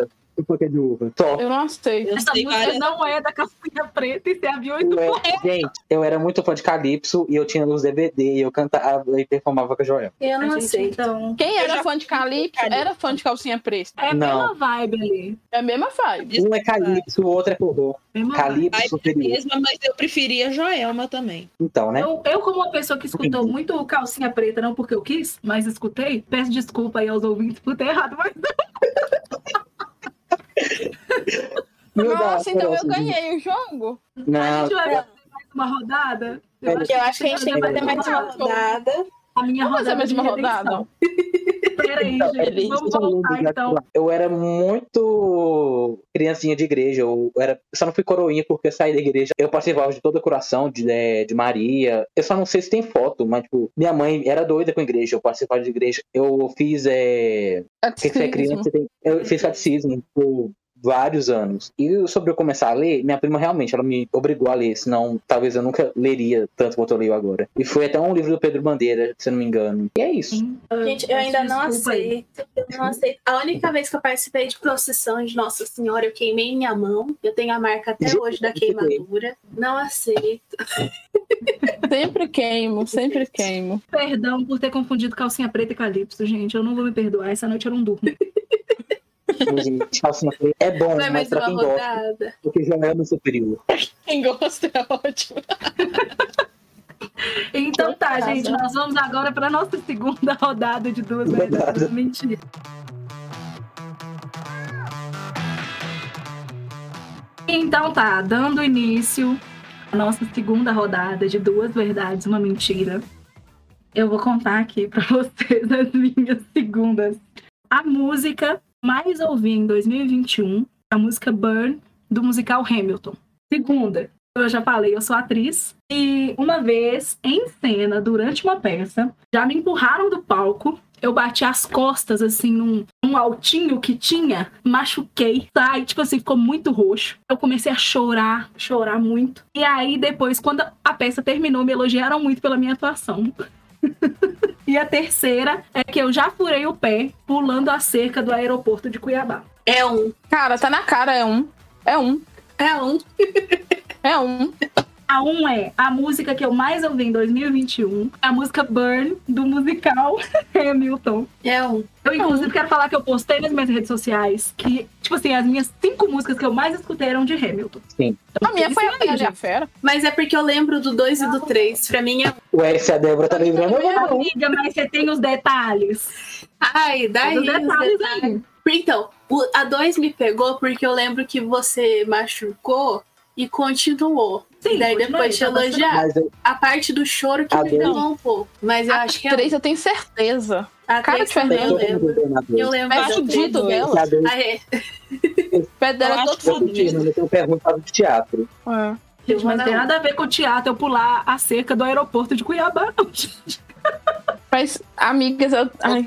Pouquinho de uva. Só. Eu não aceito. Eu Essa sei música várias. não é da calcinha preta e você a viu oito era- gente, eu era muito fã de Calypso e eu tinha os DVD e eu cantava e performava com a Joel. Eu não Gente, aceito. Então, Quem era já fã de Calypso era fã de calcinha preta. é a Não. mesma vibe ali. É a mesma vibe. Um é Calypso, o outro é forró. Calypso Ai, superior. mesma, mas eu preferia Joelma também. Então, né? Eu, eu, como uma pessoa que escutou muito calcinha preta, não porque eu quis, mas escutei, peço desculpa aí aos ouvintes por ter errado, mas [laughs] Nossa, então eu ganhei o jogo. a Não, gente vai fazer mais uma rodada. Eu Eu acho que a gente tem que fazer mais uma rodada. A minha Vamos fazer rodada de uma redenção. rodada? [laughs] Peraí, Então, gente, beleza. vamos eu voltar então. Eu era muito criancinha de igreja. Eu era, só não fui coroinha porque eu saí da igreja. Eu participava de toda a curação de, é, de Maria. Eu só não sei se tem foto, mas, tipo, minha mãe era doida com a igreja. Eu participava de igreja. Eu fiz. É, porque você é criança, você tem, eu fiz catecismo por vários anos. E sobre eu começar a ler, minha prima realmente, ela me obrigou a ler, senão talvez eu nunca leria tanto quanto eu leio agora. E foi até um livro do Pedro Bandeira, se eu não me engano. E é isso. Gente, eu ainda não aceito. Eu não aceito. A única vez que eu participei de procissão de Nossa Senhora, eu queimei minha mão. Eu tenho a marca até Gente, hoje da queimadura. Não aceito. [laughs] Sempre queimo, sempre queimo. Perdão por ter confundido calcinha preta e calypso, gente. Eu não vou me perdoar. Essa noite eu não durmo. [laughs] Gente, preta é bom, Vai mas pra uma quem gosta, rodada. porque já é no superior. Quem gosta é ótimo. [laughs] Então tá, gente. Nós vamos agora para nossa segunda rodada de duas verdades. Mentira. Então tá, dando início à nossa segunda rodada de duas verdades, uma mentira. Eu vou contar aqui para [laughs] vocês as minhas segundas. A música mais ouvi em 2021, a música Burn, do musical Hamilton. Segunda, eu já falei, eu sou atriz. E uma vez, em cena, durante uma peça, já me empurraram do palco Eu bati as costas, assim, num, num altinho que tinha, machuquei, sai, tipo assim, ficou muito roxo. Eu comecei a chorar, chorar muito. E aí, depois, quando a peça terminou, me elogiaram muito pela minha atuação. [laughs] e a terceira é que eu já furei o pé pulando a cerca do aeroporto de Cuiabá. É um. Cara, tá na cara, é um. É um. É um. É um. [laughs] A um é a música que eu mais ouvi em 2021, a música Burn, do musical [laughs] Hamilton. É um. Eu, inclusive, quero falar que eu postei nas minhas redes sociais que, tipo assim, as minhas cinco músicas que eu mais escutei eram de Hamilton. Sim. Então, A minha foi a Bela e a. Fera. Mas é porque eu lembro do 2 e do 3. Pra mim é. O S, a Débora tá lembrando. eu um. Amiga, mas você tem os detalhes. Ai, daí. Os os detalhes detalhes. aí. Então, a 2 me pegou porque eu lembro que você machucou e continuou. Sim, daí depois te tava elogiar. Eu- A parte do choro que A me pegou um pouco. Mas eu A acho que é três eu tenho certeza. a cara de Fernanda. eu lembro. Eu lembro. Pé fudido dela. A é. O pé dela é todo eu fudido. eu tenho perguntado de teatro. É. Gente, mas não tem na nada a ver com o teatro eu pular a cerca do aeroporto de Cuiabá, não, [laughs] gente. Mas, amigas, eu. Ai.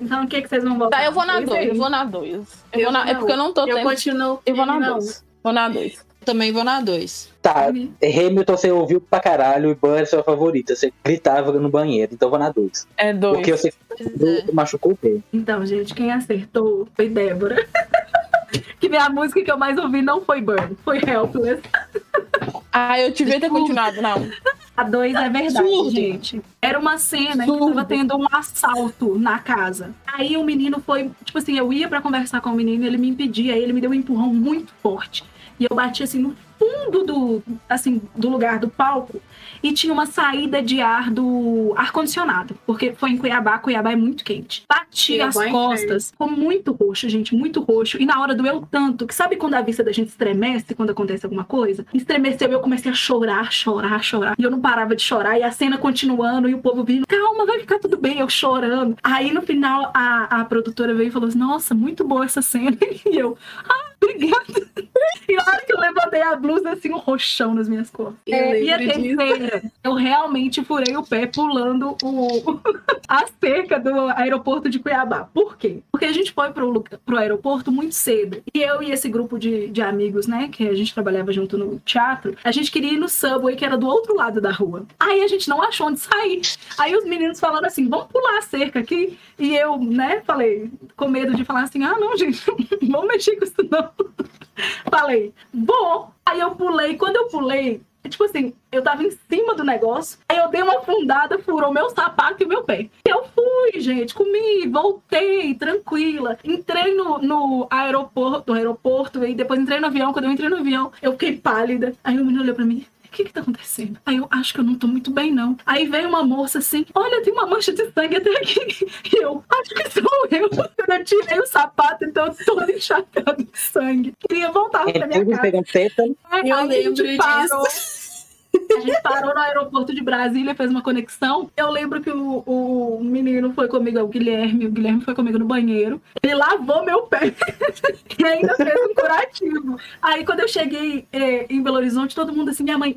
Então, o que, que vocês vão votar? Tá, eu vou na Dois 2, aí. eu vou na 2. Eu Eu vou na... É porque eu não tô Eu tendo. continuo. Eu vou na não. 2. Vou na 2. Também vou na 2. Tá, Uhum. Hamilton você ouviu pra caralho e Burn é sua favorita. Você gritava no banheiro, então vou na 2. É 2. Porque você é. machucou o pé. Então, gente, quem acertou foi Débora. [laughs] que minha música que eu mais ouvi não foi Burn, foi Helpless. Ah, eu devia ter continuado, não. A dois é verdade, Surdo. gente. Era uma cena que Surdo. tava tendo um assalto na casa. Aí o menino foi, tipo assim, eu ia pra conversar com o menino, ele me impedia, aí ele me deu um empurrão muito forte. E eu bati assim no fundo do, assim, do lugar do palco e tinha uma saída de ar do ar condicionado, porque foi em Cuiabá, Cuiabá é muito quente. Bati Cuiabá as é costas, ficou muito roxo, gente, muito roxo. E na hora doeu tanto que sabe quando a vista da gente estremece quando acontece alguma coisa? Estremeceu, eu comecei a chorar, chorar, chorar. E eu não parava de chorar e a cena continuando e o povo vindo, calma, vai ficar tudo bem, eu chorando. Aí no final a, a produtora veio e falou assim: "Nossa, muito boa essa cena". [laughs] E eu, ah, obrigada. E na hora que eu levantei a blusa, assim, um roxão nas minhas costas. Eu É, e a disso. terceira, eu realmente furei o pé pulando o, [laughs] a cerca do aeroporto de Cuiabá. Por quê? Porque a gente foi pro, pro aeroporto muito cedo. E eu e esse grupo de, de amigos, né, que a gente trabalhava junto no teatro, a gente queria ir no subway, que era do outro lado da rua. Aí a gente não achou onde sair. Aí os meninos falaram assim: vamos pular a cerca aqui. E eu, né, falei, com medo de falar assim: ah, não, gente, [laughs] não vamos mexer com isso, não. Falei, vou. Aí eu pulei. Quando eu pulei, tipo assim, eu tava em cima do negócio. Aí eu dei uma afundada, furou meu sapato e meu pé. Eu fui, gente, comi, voltei, tranquila. Entrei no, no aeroporto, no aeroporto, e depois entrei no avião. Quando eu entrei no avião, eu fiquei pálida. Aí o menino olhou pra mim. O que que tá acontecendo? Aí eu acho que eu não tô muito bem, não. Aí veio uma moça assim, olha, tem uma mancha de sangue até aqui. [laughs] E eu, acho que sou eu. [laughs] Eu tirei o sapato, então todo encharcado de sangue. Queria voltar pra minha casa. pegando teta. Aí Eu lembro parou. A gente parou no aeroporto de Brasília, fez uma conexão. Eu lembro que o, o menino foi comigo, o Guilherme, o Guilherme foi comigo no banheiro. Ele lavou meu pé [laughs] e ainda fez um curativo. Aí quando eu cheguei eh, em Belo Horizonte, todo mundo assim, minha mãe,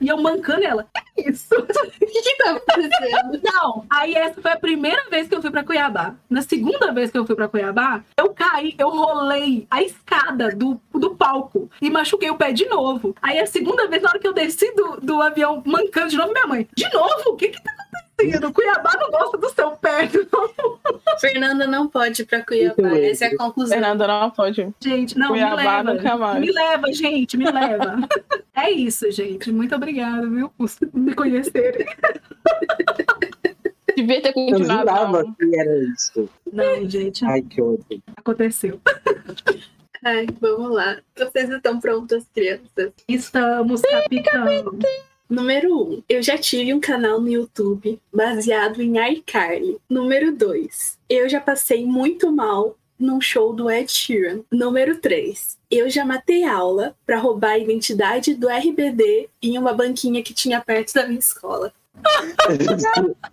e eu mancando ela. "Que Isso. [laughs] O que, que tá acontecendo? Não, aí essa foi a primeira vez que eu fui pra Cuiabá. Na segunda vez que eu fui pra Cuiabá, eu caí, eu rolei a escada do, do palco e machuquei o pé de novo. Aí a segunda vez, na hora que eu desci do, do avião mancando de novo, minha mãe, de novo? O que que tá acontecendo? Cuiabá não gosta do seu pé. [laughs] Fernanda não pode ir pra Cuiabá. Muito Essa é a conclusão. Fernanda não pode. Gente, não, Cuiabá me leva. nunca mais. Me leva, gente, me leva. [laughs] é isso, gente. Muito obrigada, viu, por me conhecerem. [laughs] Devia ter Eu continuado. jurava não. que era isso. Não, gente, Ai, que ódio. aconteceu. Ai, vamos lá. Vocês estão prontas, crianças? Estamos capitão. Número 1. Um, eu já tive um canal no YouTube baseado em iCarly. Número 2. Eu já passei muito mal num show do Ed Sheeran. Número 3. Eu já matei aula pra roubar a identidade do RBD em uma banquinha que tinha perto da minha escola.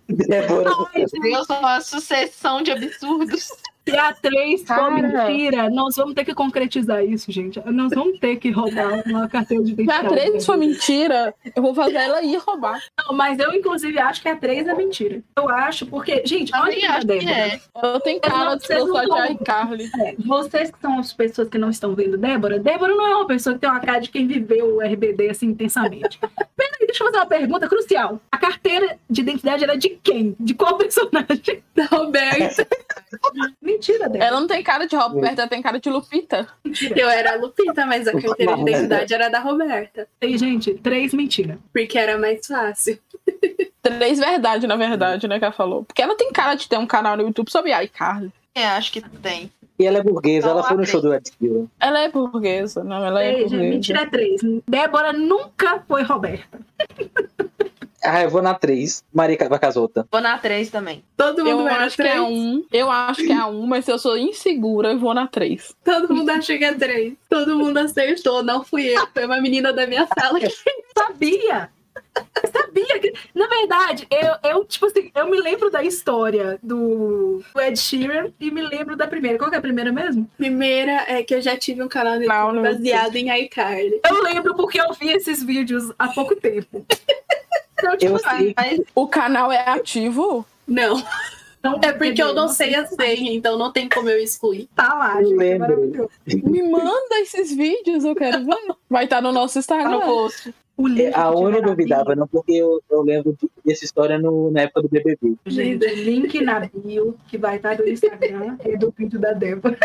Débora, Deus, uma sucessão de absurdos. Se a 3 for mentira, nós vamos ter que concretizar isso, gente. Nós vamos ter que roubar uma carteira de Se a identidade. 3 for mentira, eu vou fazer ela ir roubar. Não, mas eu, inclusive, acho que a 3 é mentira. Eu acho, porque, gente, olha Também a Débora. é. Eu tenho cara de gostar de iCarly. É, vocês que são as pessoas que não estão vendo Débora, Débora não é uma pessoa que tem uma cara de quem viveu o RBD assim intensamente. [laughs] Peraí, deixa eu fazer uma pergunta crucial. A carteira de identidade era de quem? De qual personagem? Da Roberta. [laughs] Mentira, Débora. Ela não tem cara de Roberta, ela tem cara de Lupita. Eu era a Lupita, mas a carteira de identidade era da Roberta. E, gente, três mentira. Porque era mais fácil. Três verdade, na verdade, né, que ela falou. Porque ela tem cara de ter um canal no YouTube sobre iCarly. É, acho que tem. E ela é burguesa, Então, ela foi no show do Ed Sheeran. Ela é burguesa, não, ela é Ei, gente, burguesa. mentira é três. Débora nunca foi Roberta. Ah, eu vou na 3. Maria Vacazota. Vou na 3 também. Todo mundo Eu era acho que é um. Eu acho que é um, mas se eu sou insegura, eu vou na três. Todo mundo acha que é três. Todo mundo acertou. Não fui eu. Foi uma menina da minha sala que [laughs] Sabia! Eu sabia que. Na verdade, eu, eu, tipo assim, eu me lembro da história do Ed Sheeran e me lembro da primeira. Qual que é a primeira mesmo? primeira é que eu já tive um canal no YouTube baseado em iCarly. Eu lembro porque eu vi esses vídeos há pouco tempo. Tipo, Eu sei. O canal é ativo? Não, então, é porque eu não sei a senha, então não tem como eu excluir. Tá lá, Eu gente. é maravilhoso. Me manda esses vídeos, eu quero ver. Vai estar no nosso Tá Instagram. no post. O link A na duvidava, não, porque eu, eu lembro de- dessa história no, na época do BBB. Gente, link na bio que vai estar no Instagram e do vídeo da Débora.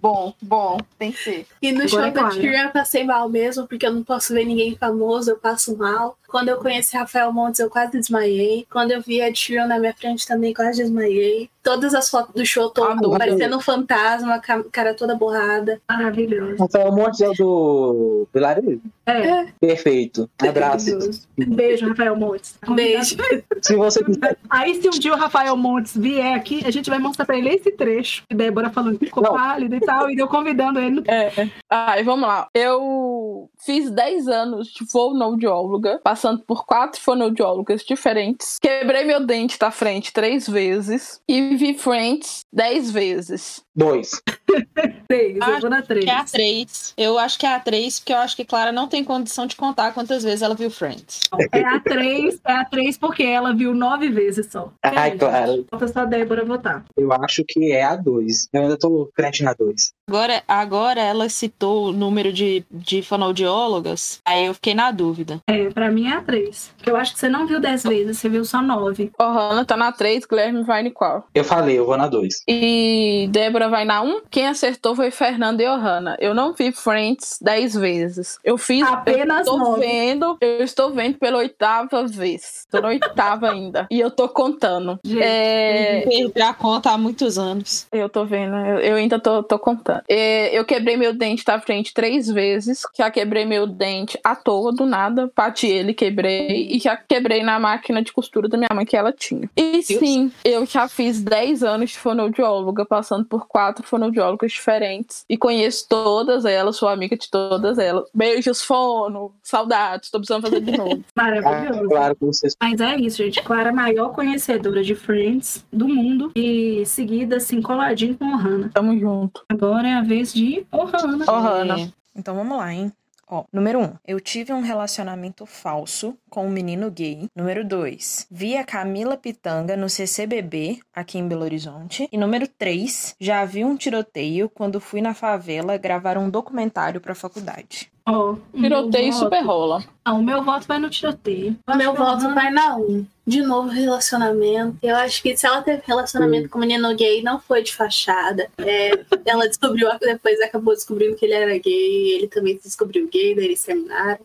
Bom, bom, tem que ser. E no Agora show é da. Tyrion eu passei mal mesmo, porque eu não posso ver ninguém famoso, eu passo mal. Quando eu conheci Rafael Montes, eu quase desmaiei. Quando eu vi a Tyrion na minha frente, também quase desmaiei. Todas as fotos do show, tô Adoro. parecendo um fantasma, ca- cara toda borrada. Maravilhoso. Rafael Montes é o do Vilarejo. É, Perfeito. Abraço. maravilhoso. Beijo, Rafael Montes. Tá Beijo. Se você quiser. Aí, se um dia o Rafael Montes vier aqui, a gente vai mostrar pra ele esse trecho. E Débora falando que ficou Não. pálido e tal, e eu convidando ele. No... É. Ai, vamos lá. Eu fiz 10 anos de fonoaudióloga, passando por quatro fonoaudiólogas diferentes. Quebrei meu dente da frente três vezes e vi Friends 10 vezes. Dois. [laughs] Três, eu Acho vou na três. Que é a 3. Eu acho que é a 3, porque eu acho que Clara não tem condição de contar quantas vezes ela viu Friends. É a três, é a três porque ela viu nove vezes só. Ai, É, claro. Falta só a Débora votar. Eu acho que é a dois. Eu ainda tô crente na dois. Agora, agora ela citou o número de, de fonoaudiólogas, aí eu fiquei na dúvida. É, pra mim é a três. Porque eu acho que você não viu dez vezes, você viu só nove. Ohana tá na 3, Guilherme vai em qual? Eu falei, eu vou na dois. E Débora vai na 1. Quem acertou foi Fernanda e Ohana. Eu não vi Friends 10 vezes. Eu fiz. Apenas eu estou vendo. Eu estou vendo pela oitava vez. Tô na oitava ainda. E eu tô contando. Gente, É, Perdi a conta há muitos anos. eu tô vendo, eu, eu ainda tô, tô contando. É, eu quebrei meu dente da frente três vezes. Já quebrei meu dente à toa, do nada. Bati ele, quebrei. E já quebrei na máquina de costura da minha mãe que ela tinha. E sim, eu já fiz 10 anos de fonoaudióloga, passando por quatro fonoaudiólogas diferentes. E conheço todas elas, sou amiga de todas elas. Beijos, fono, saudades, tô precisando fazer de novo. Ah, [laughs] maravilhoso. claro que vocês. Mas é isso, gente. Clara, é a maior conhecedora de Friends do mundo. E seguida, assim, coladinho com Ohana. Tamo junto. Agora é a vez de Ohana. Ohana. É, Então vamos lá, hein? Ó, número 1. Um, eu tive um relacionamento falso com um menino gay. Número 2. Vi a Camila Pitanga no CCBB, aqui em Belo Horizonte. E número 3. Já vi um tiroteio quando fui na favela gravar um documentário pra faculdade. Ó, o Tiroteio meu super voto- rola. Ah, o meu voto vai no tiroteio. O meu que voto Ohana- vai na 1. De novo, relacionamento. Eu acho que se ela teve relacionamento com o menino gay, não foi de fachada. É, ela descobriu, depois acabou descobrindo que ele era gay, ele também descobriu gay, daí eles terminaram.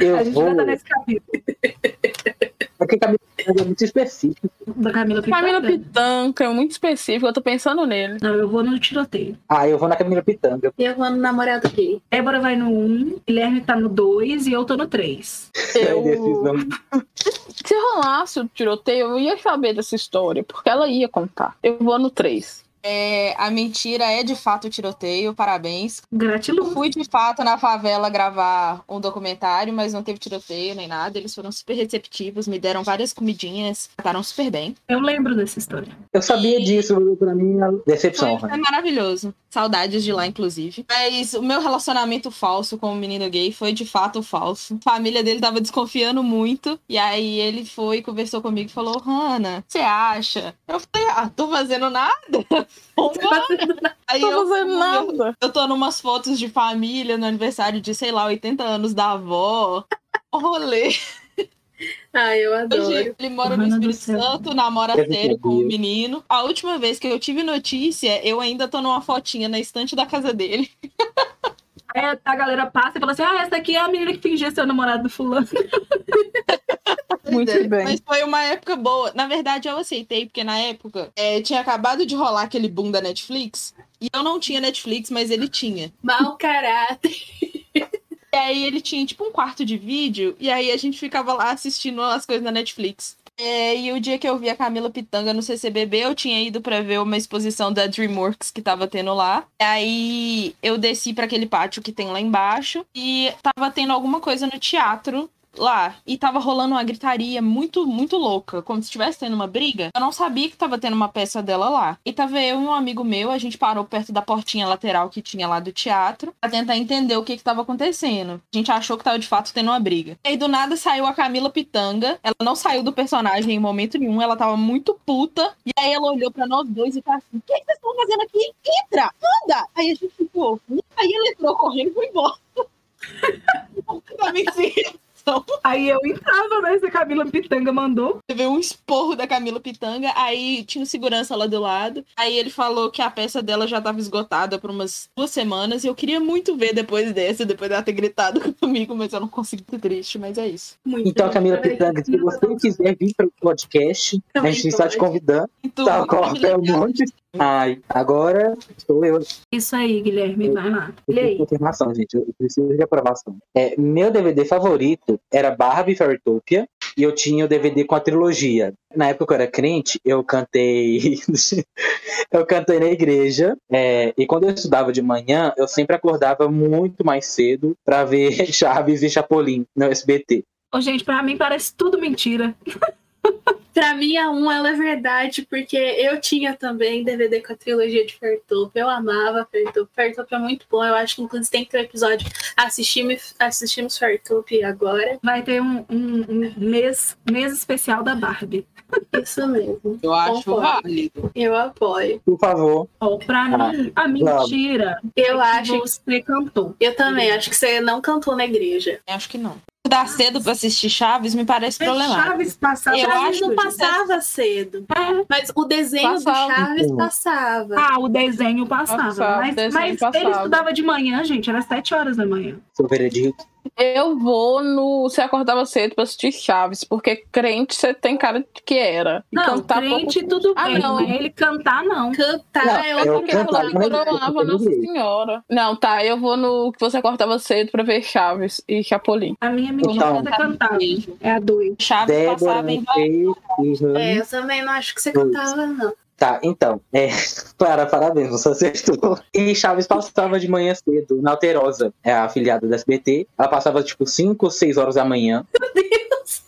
Eu A gente vou. já tá nesse capítulo Porque Camila é muito específico. da Camila Pitanga. Camila Pitanca é muito específico, eu tô pensando nele. Não, eu vou no tiroteio. Ah, eu vou na Camila Pitanga. E eu vou no namorado gay. Débora vai no 1, Guilherme tá no 2 e eu tô no 3. É Eu... Se rolasse o tiroteio, eu ia saber dessa história, porque ela ia contar. Eu vou no 3. É, a mentira é de fato tiroteio, parabéns. Eu Gratiluz. fui de fato na favela gravar um documentário, mas não teve tiroteio nem nada. Eles foram super receptivos, me deram várias comidinhas, trataram super bem. Eu lembro dessa história. Eu sabia disso, pra mim, é decepção. Foi, foi maravilhoso. Saudades de lá, inclusive. Mas o meu relacionamento falso com o menino gay foi de fato falso. A família dele tava desconfiando muito. E aí ele foi, conversou comigo e falou: Hannah, você acha? Eu falei: Ah, tô fazendo nada. Vambora. Aí tô eu fazendo nada. Eu tô numas fotos de família no aniversário de, sei lá, 80 anos da avó. O rolê. Ai, eu adoro. Hoje, ele mora no Espírito. Santo, namora sério com o visto. menino. A última vez que eu tive notícia, eu ainda tô numa fotinha na estante da casa dele. Aí a galera passa e fala assim: ah, essa aqui é a menina que fingia ser o namorado do fulano. [laughs] Muito bem. Mas foi uma época boa. Na verdade, eu aceitei, porque na época é, tinha acabado de rolar aquele boom da Netflix. E eu não tinha Netflix, mas ele tinha. Mau caráter. E aí ele tinha tipo um quarto de vídeo, e aí a gente ficava lá assistindo as coisas na Netflix. É, e o dia que eu vi a Camila Pitanga no CCBB, eu tinha ido pra ver uma exposição da DreamWorks que tava tendo lá. Aí eu desci pra aquele pátio que tem lá embaixo e tava tendo alguma coisa no teatro lá. E tava rolando uma gritaria muito, muito louca, como se estivesse tendo uma briga. Eu não sabia que tava tendo uma peça dela lá. E tava eu e um amigo meu, a gente parou perto da portinha lateral que tinha lá do teatro pra tentar entender o que que tava acontecendo. A gente achou que tava de fato tendo uma briga. E aí do nada saiu a Camila Pitanga. Ela não saiu do personagem em momento nenhum, ela tava muito puta. E aí ela olhou pra nós dois e tá assim: O que que vocês estão fazendo aqui? Entra, anda! Aí a gente ficou. Aí ele entrou correndo e foi embora. [laughs] Aí eu entrava, né? Se a Camila Pitanga mandou. Teve um esporro da Camila Pitanga, aí tinha um segurança lá do lado. Aí ele falou que a peça dela já tava esgotada por umas duas semanas. E eu queria muito ver depois dessa, depois dela ter gritado [laughs] comigo, mas eu não consegui ser triste, mas é isso. Muito Então. Camila Pitanga, se você quiser vir para o podcast, a Também gente está te convidando. Tá, corta um monte. Ai, agora sou eu. Isso aí, Guilherme, vai lá. E aí? confirmação, gente. Eu preciso de aprovação. É, meu DVD favorito era Barbie Fairytopia e eu tinha o DVD com a trilogia. Na época que eu era crente, eu cantei. [laughs] eu cantei na igreja. é, e quando eu estudava de manhã, eu sempre acordava muito mais cedo pra ver [laughs] Chaves e Chapolin no SBT. Ô, gente, pra mim parece tudo mentira. [laughs] Pra mim, a 1 ela é verdade, porque eu tinha também DVD com a trilogia de Fairtopia. Eu amava Fairtopia. Fairtopia é muito bom. Eu acho que, inclusive, tem que ter um episódio. Assistimos, assistimos Fairtopia agora. Vai ter um, um- um mês, mês especial da Barbie. Isso mesmo. Eu acho Concordo. válido. Eu apoio. Por favor. Ó, pra mim, a mentira Eu é acho que você cantou. Eu também acho que você não cantou na igreja. Acho que não. Dar cedo pra assistir Chaves me parece problemático. Chaves passava. Eu Chaves acho não que passava cedo. É. Mas o desenho Passava. do Chaves passava. Ah, o desenho passava. Passava, mas desenho mas ele passava. estudava de manhã, gente. Era sete horas da manhã. Seu veredito. Eu vou no. Você acordava cedo pra assistir Chaves, porque crente você tem cara de que era. E Não, cantar crente pouco... tudo Ah, bem. não. ele cantar, não. Cantar Não, é eu outra falei que eu amava Nossa. Senhora. Não, tá. Eu vou no que você acordava cedo pra ver Chaves e Chapolin. A minha mentira Então. é você cantar. É a dois. Chaves Débora, passava em Rani. É, eu também não acho que você Dois. cantava, não. Tá, então, é, [laughs] para, parabéns, você acertou. E Chaves passava de manhã cedo, na Alterosa, é a afiliada da SBT. Ela passava tipo 5 ou 6 horas da manhã.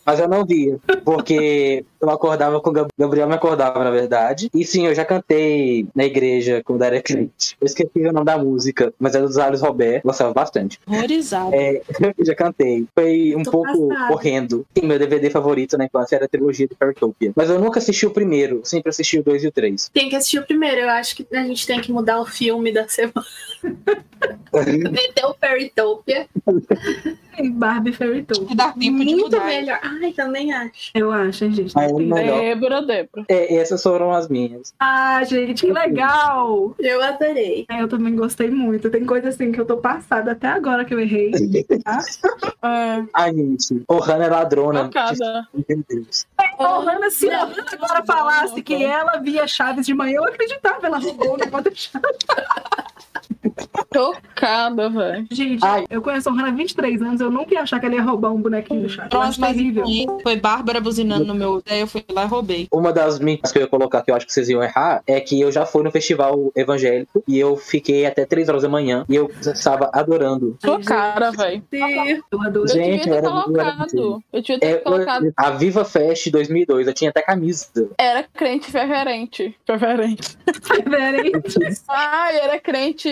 Mas eu não via, porque eu acordava com o Gab- Gabriel me acordava, na verdade. E sim, eu já cantei na igreja quando era crente. Eu esqueci o nome da música, mas era dos Ares Robert, gostava bastante. horrorizado. É, eu [laughs] já cantei. Foi um Tô pouco passada. horrendo. Sim, meu DVD favorito na infância era a trilogia de Fairtopia. Mas eu nunca assisti o primeiro, sempre assisti o 2 e o 3. Tem que assistir o primeiro. Eu acho que a gente tem que mudar o filme da semana. [laughs] Meter o Fairytopia. [laughs] Barbie Fairy Tale. Dá tempo de Muito mudar. melhor. Ai, também acho. Eu acho, hein, gente. Aí, melhor. Débora, Débora. É, essas foram as minhas. Ah, gente, que legal! Eu adorei. É, Eu também gostei muito. Tem coisa assim que eu tô passada até agora que eu errei. É, [laughs] Ai, gente. O Hannah é ladrona. Meu Deus. Ô, Hannah, se a Hannah agora falasse que ela via Chaves de manhã, eu acreditava. Ela roubou o negócio da Chaves. Chocada, velho. Gente, Ai. eu conheço a Ohana há 23 anos, eu nunca ia achar que ela ia roubar um bonequinho do chat. Eu acho Nossa, mas terrível. foi Bárbara buzinando no meu. Daí eu fui lá e roubei. Uma das mentiras que eu ia colocar que eu acho que vocês iam errar é que eu já fui no festival evangélico e eu fiquei até 3 horas da manhã e eu estava adorando. Sua cara, velho. Eu adoro. Eu Gente, devia ter era- eu era colocado. Eu devia ter É, colocado. a Viva Fest 2002, eu tinha até camisa. Era crente ferverente. Ferverente. Diferente. Ai, era crente.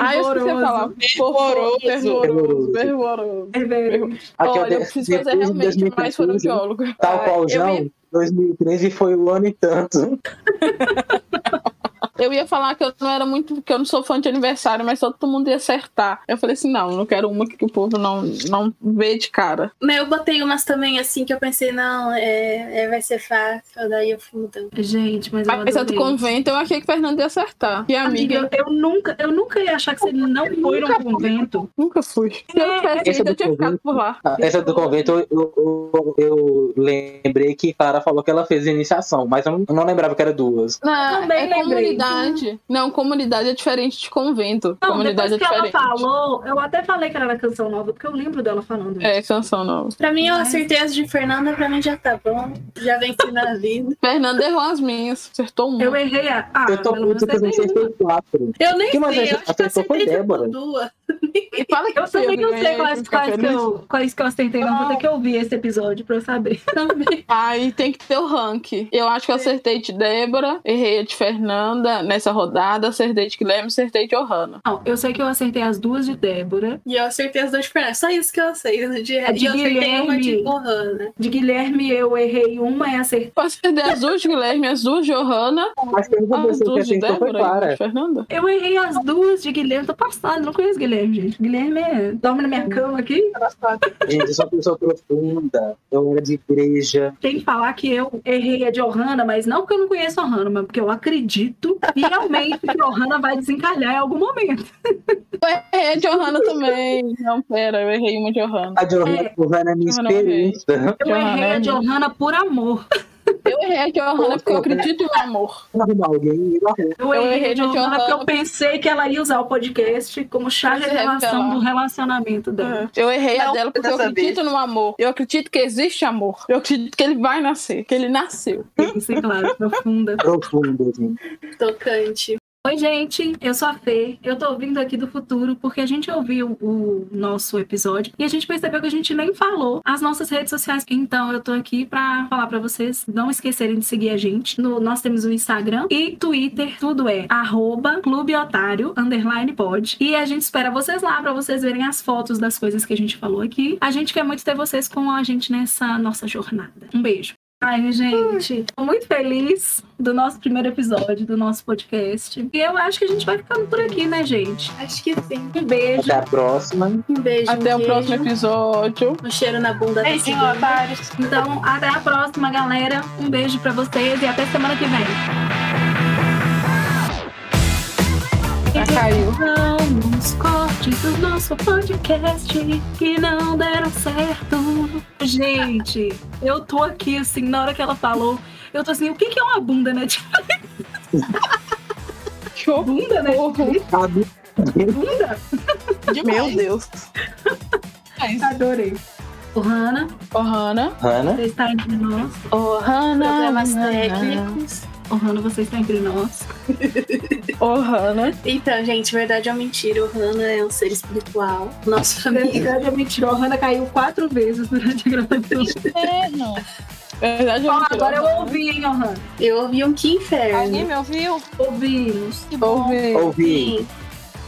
Ai, eu esqueci a palavra. Fervoroso. Fervoroso. Fervoroso. Olha, eu preciso fazer realmente mais 2014, fonoaudiólogo. Tal qual João, ia- 2013 foi o ano e tanto. [laughs] Eu ia falar que eu não era muito, que eu não sou fã de aniversário, mas todo mundo ia acertar. Eu falei assim, não, não quero uma que o povo não, não vê de cara. Mas eu botei umas também assim que eu pensei, não, é, é, vai ser fácil. Daí eu fui mudando. Gente, mas eu a do convento, eu achei que Fernando ia acertar. E a amiga, Amiga, eu nunca, eu nunca ia achar que você não foi num convento. nunca fui. Se eu tivesse Essa ido, eu do tinha ficado convento- por lá. Ah, Essa do convento, eu, eu, eu lembrei que Clara falou que ela fez iniciação, mas eu não, eu não lembrava que era duas. Não, Também é lembrei. comunidade. Não, comunidade é diferente de convento. Não, comunidade depois que é ela diferente. falou, eu até falei que ela era canção nova, porque eu lembro dela falando isso. É, canção nova. Pra mim, eu acertei as de Fernanda, pra mim já tá bom. Já venci na vida. [laughs] Fernando errou as minhas. Acertou uma. Eu errei a. Ah, eu tô puto que eu acertei quatro. Eu nem Que sei, eu acertou acho que acertei Débora. duas. E fala que Eu também não sei quais, quais, que eu, quais que eu acertei, não. Vou ter que ouvir esse episódio pra eu saber. [laughs] Também. Aí tem que ter o rank. Eu acho que eu acertei de Débora, errei a de Fernanda nessa rodada, acertei de Guilherme, acertei de Ohana. Não, eu sei que eu acertei as duas de Débora. E eu acertei as duas de Fernanda. Só isso que eu sei. De, de e eu acertei uma de Guilherme. Ohana. De Guilherme, eu errei uma e acertei. Eu acertei as duas de Guilherme, as duas de Ohana, Acho que a única as duas de Débora e de Fernanda. Eu errei as duas de Guilherme. Tô passando, não conheço Guilherme, gente. Guilherme é... dorme na minha cama aqui. Gente, eu sou uma pessoa profunda. Eu era de igreja. Tem que falar que eu errei a de Ohana, mas não porque eu não conheço Ohana, mas porque eu acredito fielmente que Ohana vai desencalhar em algum momento. Eu errei a de Ohana também. Não, pera, eu errei uma de Ohana. A Johanna Johanna é minha Johanna eu errei. experiência. Eu errei a de né? Ohana por amor. Eu errei a de Ohana porque eu acredito no amor. Eu errei a de a de Ohana porque eu pensei que ela ia usar o podcast como chá de Você revelação revelar. do relacionamento dela. Eu errei a dela porque eu acredito no amor. Eu acredito que existe amor. Eu acredito que ele vai nascer, que ele nasceu. Isso, é claro, profunda. Profundo, assim. Tocante. Oi, gente, eu sou a Fê. Eu tô vindo aqui do futuro porque a gente ouviu o nosso episódio e a gente percebeu que a gente nem falou as nossas redes sociais. Então, eu tô aqui pra falar pra vocês não esquecerem de seguir a gente. No, nós temos o Instagram e Twitter, tudo é arroba clubeotário, underline pod. E a gente espera vocês lá pra vocês verem as fotos das coisas que a gente falou aqui. A gente quer muito ter vocês com a gente nessa nossa jornada. Um beijo. Ai, gente, tô muito feliz do nosso primeiro episódio do nosso podcast. E eu acho que a gente vai ficando por aqui, né, gente? Acho que sim. Um beijo. Até a próxima. Um beijo. Até um o próximo episódio. Um cheiro na bunda da Beijinho, segunda. otários. Então, até a próxima, galera. Um beijo pra vocês e até semana que vem. Já caiu. Vamos cortes do nosso podcast que não deram certo. Gente, eu tô aqui assim, na hora que ela falou, eu tô assim, o que que é uma bunda, né? [laughs] Tipo, Que horror. bunda, né? Bunda? Meu Deus. Adorei. O Hanna, Ohana. Hannah. você está entre nós. Ohana. Problemas técnicos. O Hanna, você está entre nós. [laughs] Ohana. Então, gente, verdade ou mentira, o Hannah é um ser espiritual. Nosso amigo. Verdade é mentira. O Hanna caiu quatro vezes durante a gravação. [laughs] É, não. Verdade, Ó, eu agora eu ouvi, hein, Hanna. Eu ouvi um que inferno. Alguém me ouviu? Ouvimos. Que bom. ouvi. Ouvi. Sim.